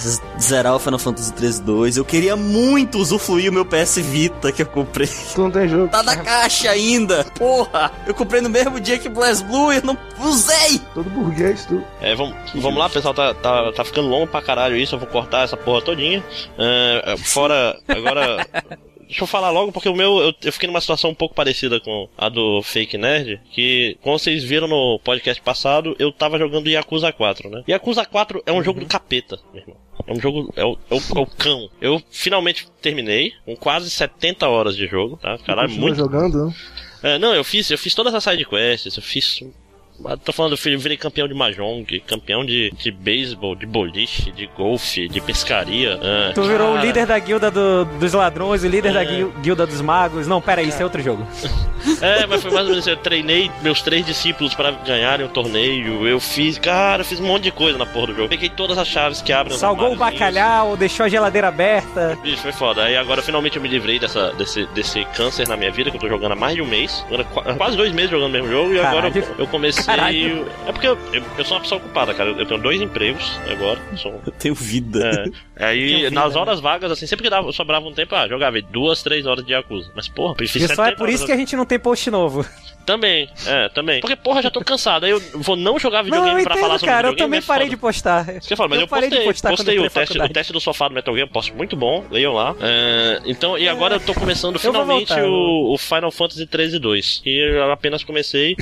z- zerar o Final Fantasy 13 2. Eu queria muito usufruir o meu PS Vita que eu comprei. Tu não tem jogo. Tá na caixa ainda! Porra! Eu comprei no mesmo dia que Blast Blue e eu não usei! Todo burguês, tu. É, vamos, vamos lá, pessoal, tá, tá, tá ficando longo pra caralho isso, eu vou cortar essa porra todinha. Ah, fora, agora... Deixa eu falar logo, porque o meu, eu, eu fiquei numa situação um pouco parecida com a do Fake Nerd, que, como vocês viram no podcast passado, eu tava jogando Yakuza 4, né? Yakuza 4 é um jogo do capeta, meu irmão. É um jogo, é o, é, o, é o cão. Eu finalmente terminei, com quase 70 horas de jogo, tá? Caralho, muito jogando, né? é, não, eu fiz, eu fiz todas as side quests, eu fiz Tô falando, eu virei campeão de Mahjong, campeão de, de beisebol, de boliche, de golfe, de pescaria. Ah, Tu virou o cara. líder da guilda do- dos ladrões, o líder da É. guil- guilda dos magos. Não, pera aí, isso é outro jogo. É, mas foi mais ou menos assim, eu treinei meus três discípulos pra ganharem o torneio. Eu fiz, cara, eu fiz um monte de coisa na porra do jogo. Peguei todas as chaves que abrem Salgou o armáriozinhos. bacalhau, deixou a geladeira aberta. Bicho, foi foda. Aí agora finalmente eu me livrei dessa, desse, desse câncer na minha vida, que eu tô jogando há mais de um mês. Quase dois meses jogando o mesmo jogo, e agora eu, Caralho. eu comecei. Caralho. É porque eu, eu, eu sou uma pessoa ocupada, cara. Eu tenho dois empregos agora. Sou, Eu tenho vida. é. Aí, Tenho vida, nas né? horas vagas, assim, sempre que dava, sobrava um tempo, ah, jogava aí duas, três horas de Yakuza. Mas, porra, E só é 70 por isso que a gente não tem post novo. Também, é, também. Porque, porra, já tô cansado. Aí eu vou não jogar Não, videogame eu pra falar entendo, sobre cara. Eu videogame. também é parei foda. de postar. Isso que eu falo, mas eu, parei postei, de postar postei o eu teste, o teste do sofá do Metal Gear, posto muito bom, leiam lá. É, então, e agora eu tô começando Eu finalmente voltar, eu o, o Final Fantasy 13 2. E eu apenas comecei.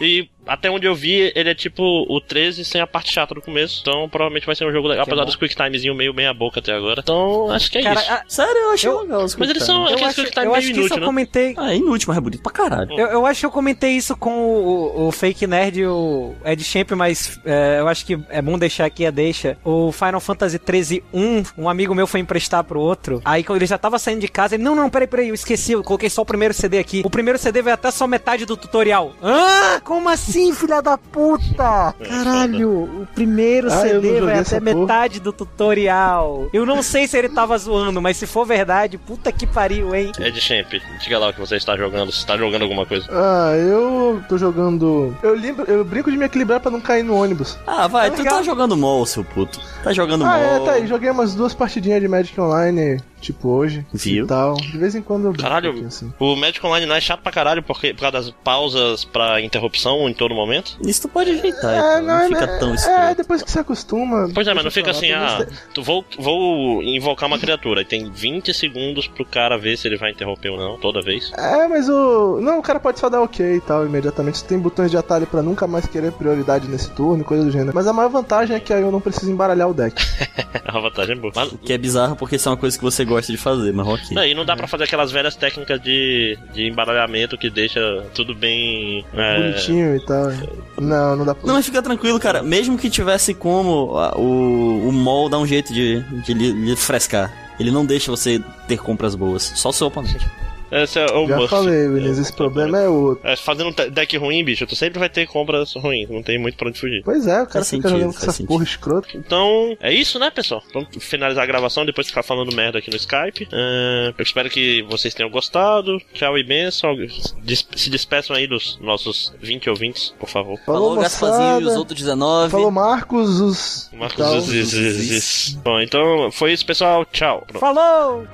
e até onde eu vi, ele é tipo o 13 sem a parte chata do começo. Então provavelmente vai ser um jogo legal, Que apesar bom. dos quick timezinho meio meia boca até agora. Então, acho que é Cara, isso. a- Sério, eu achei Eu- legal os Mas eles são eu aqueles acho, quick time eu meio acho que isso inútil, eu né? comentei. Ah, é inútil, mas é bonito pra caralho. Eu, eu acho que eu comentei isso com o, o Fake Nerd e o Ed Champ, mas é, eu acho que é bom deixar aqui a deixa. O Final Fantasy 13 1, um amigo meu foi emprestar pro outro. Aí quando ele já tava saindo de casa, ele, não, não, peraí, peraí, eu esqueci, eu coloquei só o primeiro CD aqui. O primeiro CD vai até só metade do tutorial. Hã? Como assim, filha da puta? Caralho, o primeiro Ah, CD vai até essa porra. metade do tutorial. Eu não sei se ele tava zoando, mas se for verdade, puta que pariu, hein? Ed Champ, diga lá o que você está jogando, se está jogando alguma coisa. Ah, eu tô jogando. Eu, lembro, eu brinco de me equilibrar pra não cair no ônibus. Ah, vai, Tá tu legal. tá jogando mol, seu puto. Tá jogando Ah, é, mol. tá aí. Joguei umas duas partidinhas de Magic Online, tipo hoje. Viu? E tal. De vez em quando eu um Caralho, pouquinho, assim. o Magic Online não é chato pra caralho porque, por causa das pausas pra interrupção em todo momento. Isso tu pode ajeitar, É, não, não, é, fica é, tão é, escroto. depois que você acostuma. Pois é, mas não fica assim, ah, tu vou, vou invocar uma criatura e tem 20 segundos pro cara ver se ele vai interromper ou não, toda vez. É, mas o. Não, o cara pode só dar ok e tal, imediatamente. Você tem botões de atalho pra nunca mais querer prioridade nesse turno, coisa do gênero. Mas a maior vantagem é que aí eu não preciso embaralhar o deck. a vantagem é boa. Mas, que é bizarro porque isso é uma coisa que você gosta de fazer, mas ok. não, e não dá pra fazer aquelas velhas técnicas de, de embaralhamento que deixa tudo bem. é, Bonitinho e tal. Não, não dá pra. Não, mas fica tranquilo, cara. Mesmo que tivesse como o, o mall dar um jeito de, de lhe, lhe frescar. Ele não deixa você ter compras boas. Só o seu oponente. Esse é o Já must. falei, Vinícius, esse problema é outro. É, fazendo um deck ruim, bicho, tu sempre vai ter compras ruins, não tem muito pra onde fugir. Pois é, o cara Faz fica sentido, jogando com faz essas sentido. porra escrota. Então, é isso, né, pessoal? Vamos finalizar a gravação depois de ficar falando merda aqui no Skype. É, eu espero que vocês tenham gostado. Tchau e benção. Des- se despeçam aí dos nossos 20 ouvintes, por favor. Falou, Gaspazinho e os outros 19. Falou Marcos, os. Marcos Ziz. Bom, então foi isso, pessoal. Tchau. Pronto. Falou!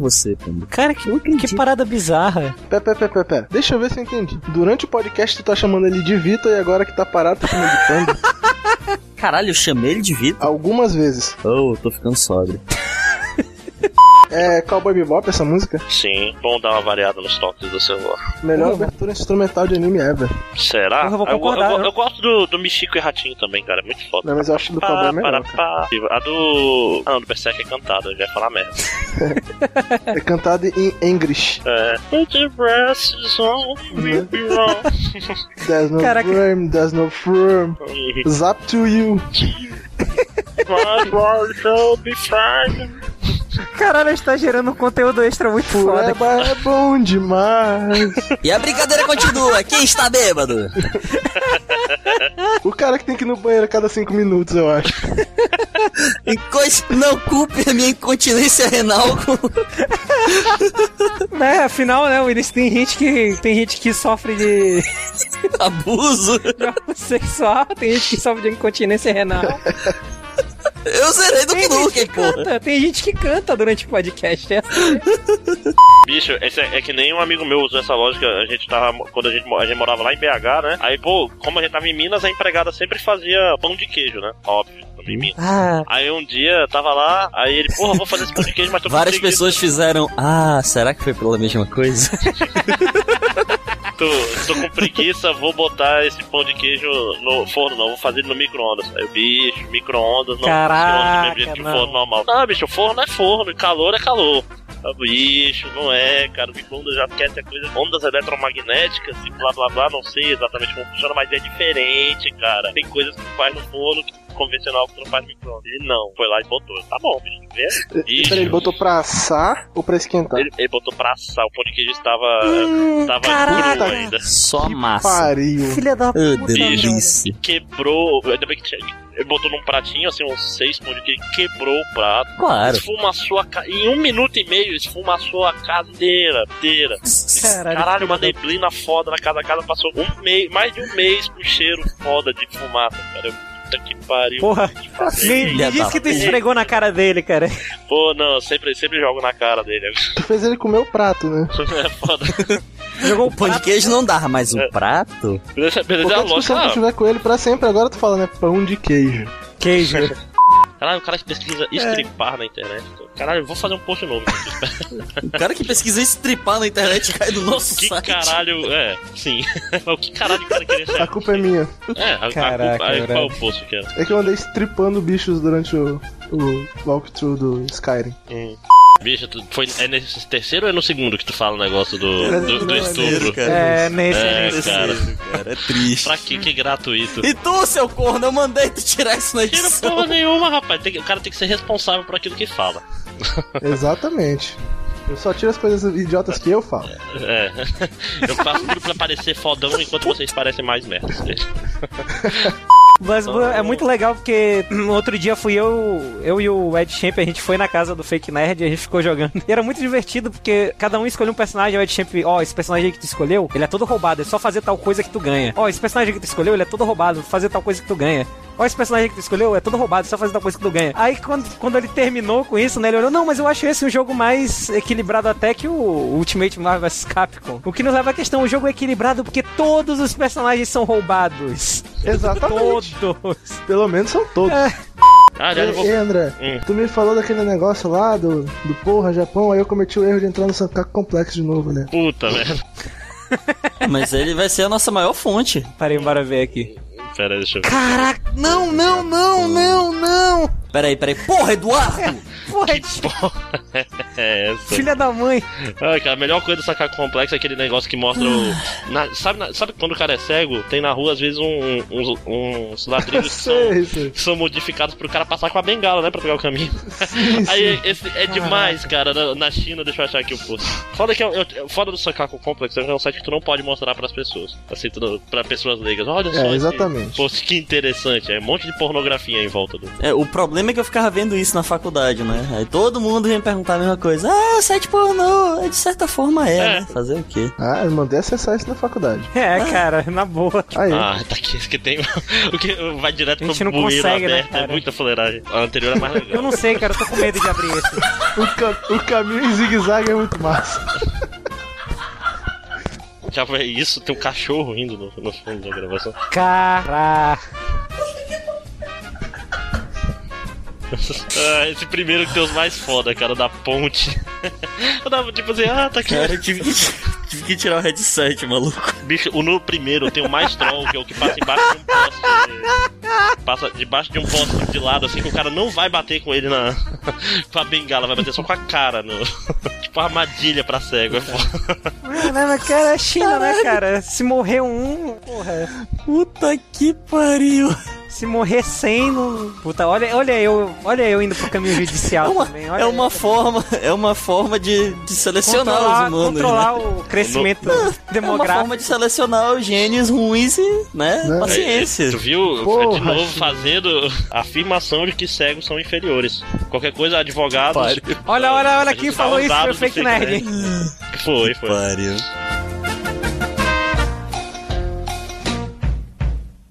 Você, Panda. Cara, que, que parada bizarra. Pera, pera, pera, pera, pera. Deixa eu ver se eu entendi. Durante o podcast tu tá chamando ele de Vitor e agora que tá parado tá chamando de Panda? Caralho, eu chamei ele de Vitor? Algumas vezes. Oh, eu tô ficando sóbrio. É Cowboy Bebop essa música? Sim, bom dar uma variada nos toques do celular. Melhor abertura instrumental de anime ever. Será? Eu vou eu, concordar, eu- eu- eu gosto do, do Michico e Ratinho também, cara. É muito foda. Não, mas eu acho do Cowboy melhor. cara. A do. Ah, não, do Berserk é cantada, já ia falar merda. É cantado em English. É. Put your breasts on me be wrong. There's no Caraca. firm, there's no firm. Zap to you. My world shall be frightened. Caralho, a gente tá gerando um conteúdo extra muito foda. Fureba é bom demais. E a brincadeira continua. Quem está bêbado? O cara que tem que ir no banheiro a cada cinco minutos, eu acho. Não culpe a minha incontinência renal com... Né, afinal, né, Willis, tem gente que tem gente que sofre de, abuso. de abuso sexual, tem gente que sofre de incontinência renal. Eu zerei do que porra. canta, tem gente que canta durante o podcast. É Bicho, esse é, é que nem um amigo meu usou essa lógica. A gente tava. Quando a gente, a gente morava lá em BH, né? Aí, pô, como a gente tava em Minas, a empregada sempre fazia pão de queijo, né? Óbvio, em Minas. Ah, Aí um dia tava lá, aí ele, porra, vou fazer esse pão de queijo, mas tô Várias pessoas fizeram. Ah, será que foi pela mesma coisa? Tô, tô com preguiça, vou botar esse pão de queijo no forno, não, vou fazer no micro-ondas. Aí o bicho, micro-ondas, não Caraca, funciona do mesmo jeito que o forno normal. Não, bicho, forno é forno, calor é calor. Ah, Bicho, não é, cara. O micro-ondas já quer ter coisa. Ondas eletromagnéticas e blá blá blá, não sei exatamente como funciona, mas é diferente, cara. Tem coisas que faz no forno que convencional que tu não faz micro-ondas. Ele não, foi lá e botou. Tá bom, bicho, vê? E, Peraí, ele botou pra assar ou pra esquentar? Ele, ele botou pra assar, o pão de queijo estava, Hum, estava caraca. cru ainda. Só massa. Pariu. filha da Oh, puta. delícia. quebrou. Ainda bem que tinha. Ele botou num pratinho, assim, uns seis pão de queijo, quebrou o prato. Claro. Esfumaçou a casa. Em um minuto e meio, esfumaçou a casa inteira. inteira. Caralho, Caralho, uma neblina foda na casa. A casa passou um mês, mais de um mês com cheiro foda de fumaça, cara. Eu, Puta que pariu. Porra, me, me diz que tu esfregou na cara dele, cara. Pô, não, eu sempre, sempre jogo na cara dele. Tu fez ele comer o prato, né? é foda. Jogou o Pão de queijo não dá, mas o prato. Beleza, beleza, Qualquer é tu tiver com ele pra sempre, agora tu fala, né? Pão de queijo. Queijo. Caralho, o cara que pesquisa estripar na internet. Caralho, eu vou fazer um post novo. O cara que pesquisa estripar na internet cai do nosso que site. caralho. É, sim. o que caralho o cara queria ser? A culpa é minha. É, a, a Caraca, culpa. Aí, qual é o post que era? É que eu andei estripando bichos durante o, o walkthrough do Skyrim. Hum. Bicho, tu, foi, é nesse terceiro ou é no segundo que tu fala o negócio do, É, do, do é estupro? cara. É, nesse, É, nesse. cara. Cara, é triste. Pra que que é gratuito? E tu, seu corno, eu mandei tu tirar isso na Tira edição. porra nenhuma, rapaz. Tem o cara tem que ser responsável por aquilo que fala. Exatamente. Eu só tiro as coisas idiotas que eu falo. É. Eu faço tudo pra parecer fodão enquanto vocês parecem mais merda. Mas é muito legal porque no outro dia fui eu, eu e o Ed Champ, a gente foi na casa do Fake Nerd e a gente ficou jogando. E era muito divertido porque cada um escolheu um personagem, o Ed Champ, ó, esse personagem que tu escolheu, ele é todo roubado, é só fazer tal coisa que tu ganha. Ó, esse personagem que tu escolheu, ele é todo roubado, fazer tal coisa que tu ganha. Ó, esse personagem que tu escolheu é todo roubado, só fazer tal coisa que tu ganha. Aí quando, quando ele terminou com isso, né, ele olhou, não, mas eu acho esse um jogo mais equilibrado até que o Ultimate Marvel vs Capcom. O que nos leva à questão, o jogo é equilibrado porque todos os personagens são roubados. Exatamente. Todos. Pelo menos são todos. Ah, já Ei, vou. André, Hum. tu me falou daquele negócio lá do, do porra Japão, aí eu cometi o erro de entrar no Sankaku Complexo de novo, né? Puta merda. Mas ele vai ser a nossa maior fonte. Parei, bora ver aqui. Pera aí, deixa eu ver. Caraca, não, não, não, não, não! Peraí, peraí. Porra, Eduardo! Porra, É essa. filha da mãe. Ai, cara, a melhor coisa do sacar complexo é aquele negócio que mostra o. na- sabe, na- sabe quando o cara é cego? Tem na rua, às vezes, um- uns, uns ladrilhos que são, Sei, que são modificados pro cara passar com a bengala, né? Pra pegar o caminho. Sim, Aí sim. esse é demais, cara. Na, na China, deixa eu achar aqui o post. Foda que é, é- foda do Sakaku Complex é um site que tu não pode mostrar pras pessoas. Assim, tu, não- pra pessoas leigas. Olha só. É, esse exatamente. Post que interessante. É um monte de pornografia em volta do. É, o problema é que eu ficava vendo isso na faculdade, né? Aí todo mundo me perguntar a mesma coisa. Ah, site pornô. De certa forma é, É. né? Fazer o quê? Ah, eu mandei acessar isso na faculdade. É, cara, na boa. Aí. Ah, tá aqui, esse que tem. O que vai direto A gente pro não bueiro consegue, né, aberto, é cara? muita fuleiragem. A anterior é mais legal. Eu não sei, cara, eu tô com medo de abrir esse. O, ca- o caminho em zigue-zague é muito massa. Já foi isso, tem um cachorro rindo no, no fundo da gravação. Cara. Ah, esse primeiro que tem os mais foda, cara, da ponte. Eu dava tipo assim, ah, tá aqui. Cara, eu tive que, tive que tirar o headset, maluco. Bicho, o no primeiro tem o mais troll, que é o que passa embaixo de um poste. Passa debaixo de um poste de lado, assim, que o cara não vai bater com ele na. com a bengala, vai bater só com a cara, no. tipo uma armadilha pra cego. É foda. Caramba, cara, é China, né, cara? Se morrer um, porra. Puta que pariu. Se morrer 100, não... Puta, olha, olha eu, olha eu indo pro caminho judicial É uma, também. Olha é uma eu. forma, é uma forma de, de selecionar controlar, os humanos. controlar né? o crescimento É uma demográfico. forma de selecionar os genes ruins e, né, Né? paciência. Tu viu? Porra, de novo fazendo a afirmação de que cegos são inferiores. Qualquer coisa, advogados. Pariu. Olha, olha, olha quem falou isso, foi Fake Nerd. hein? Foi, foi. Pariu.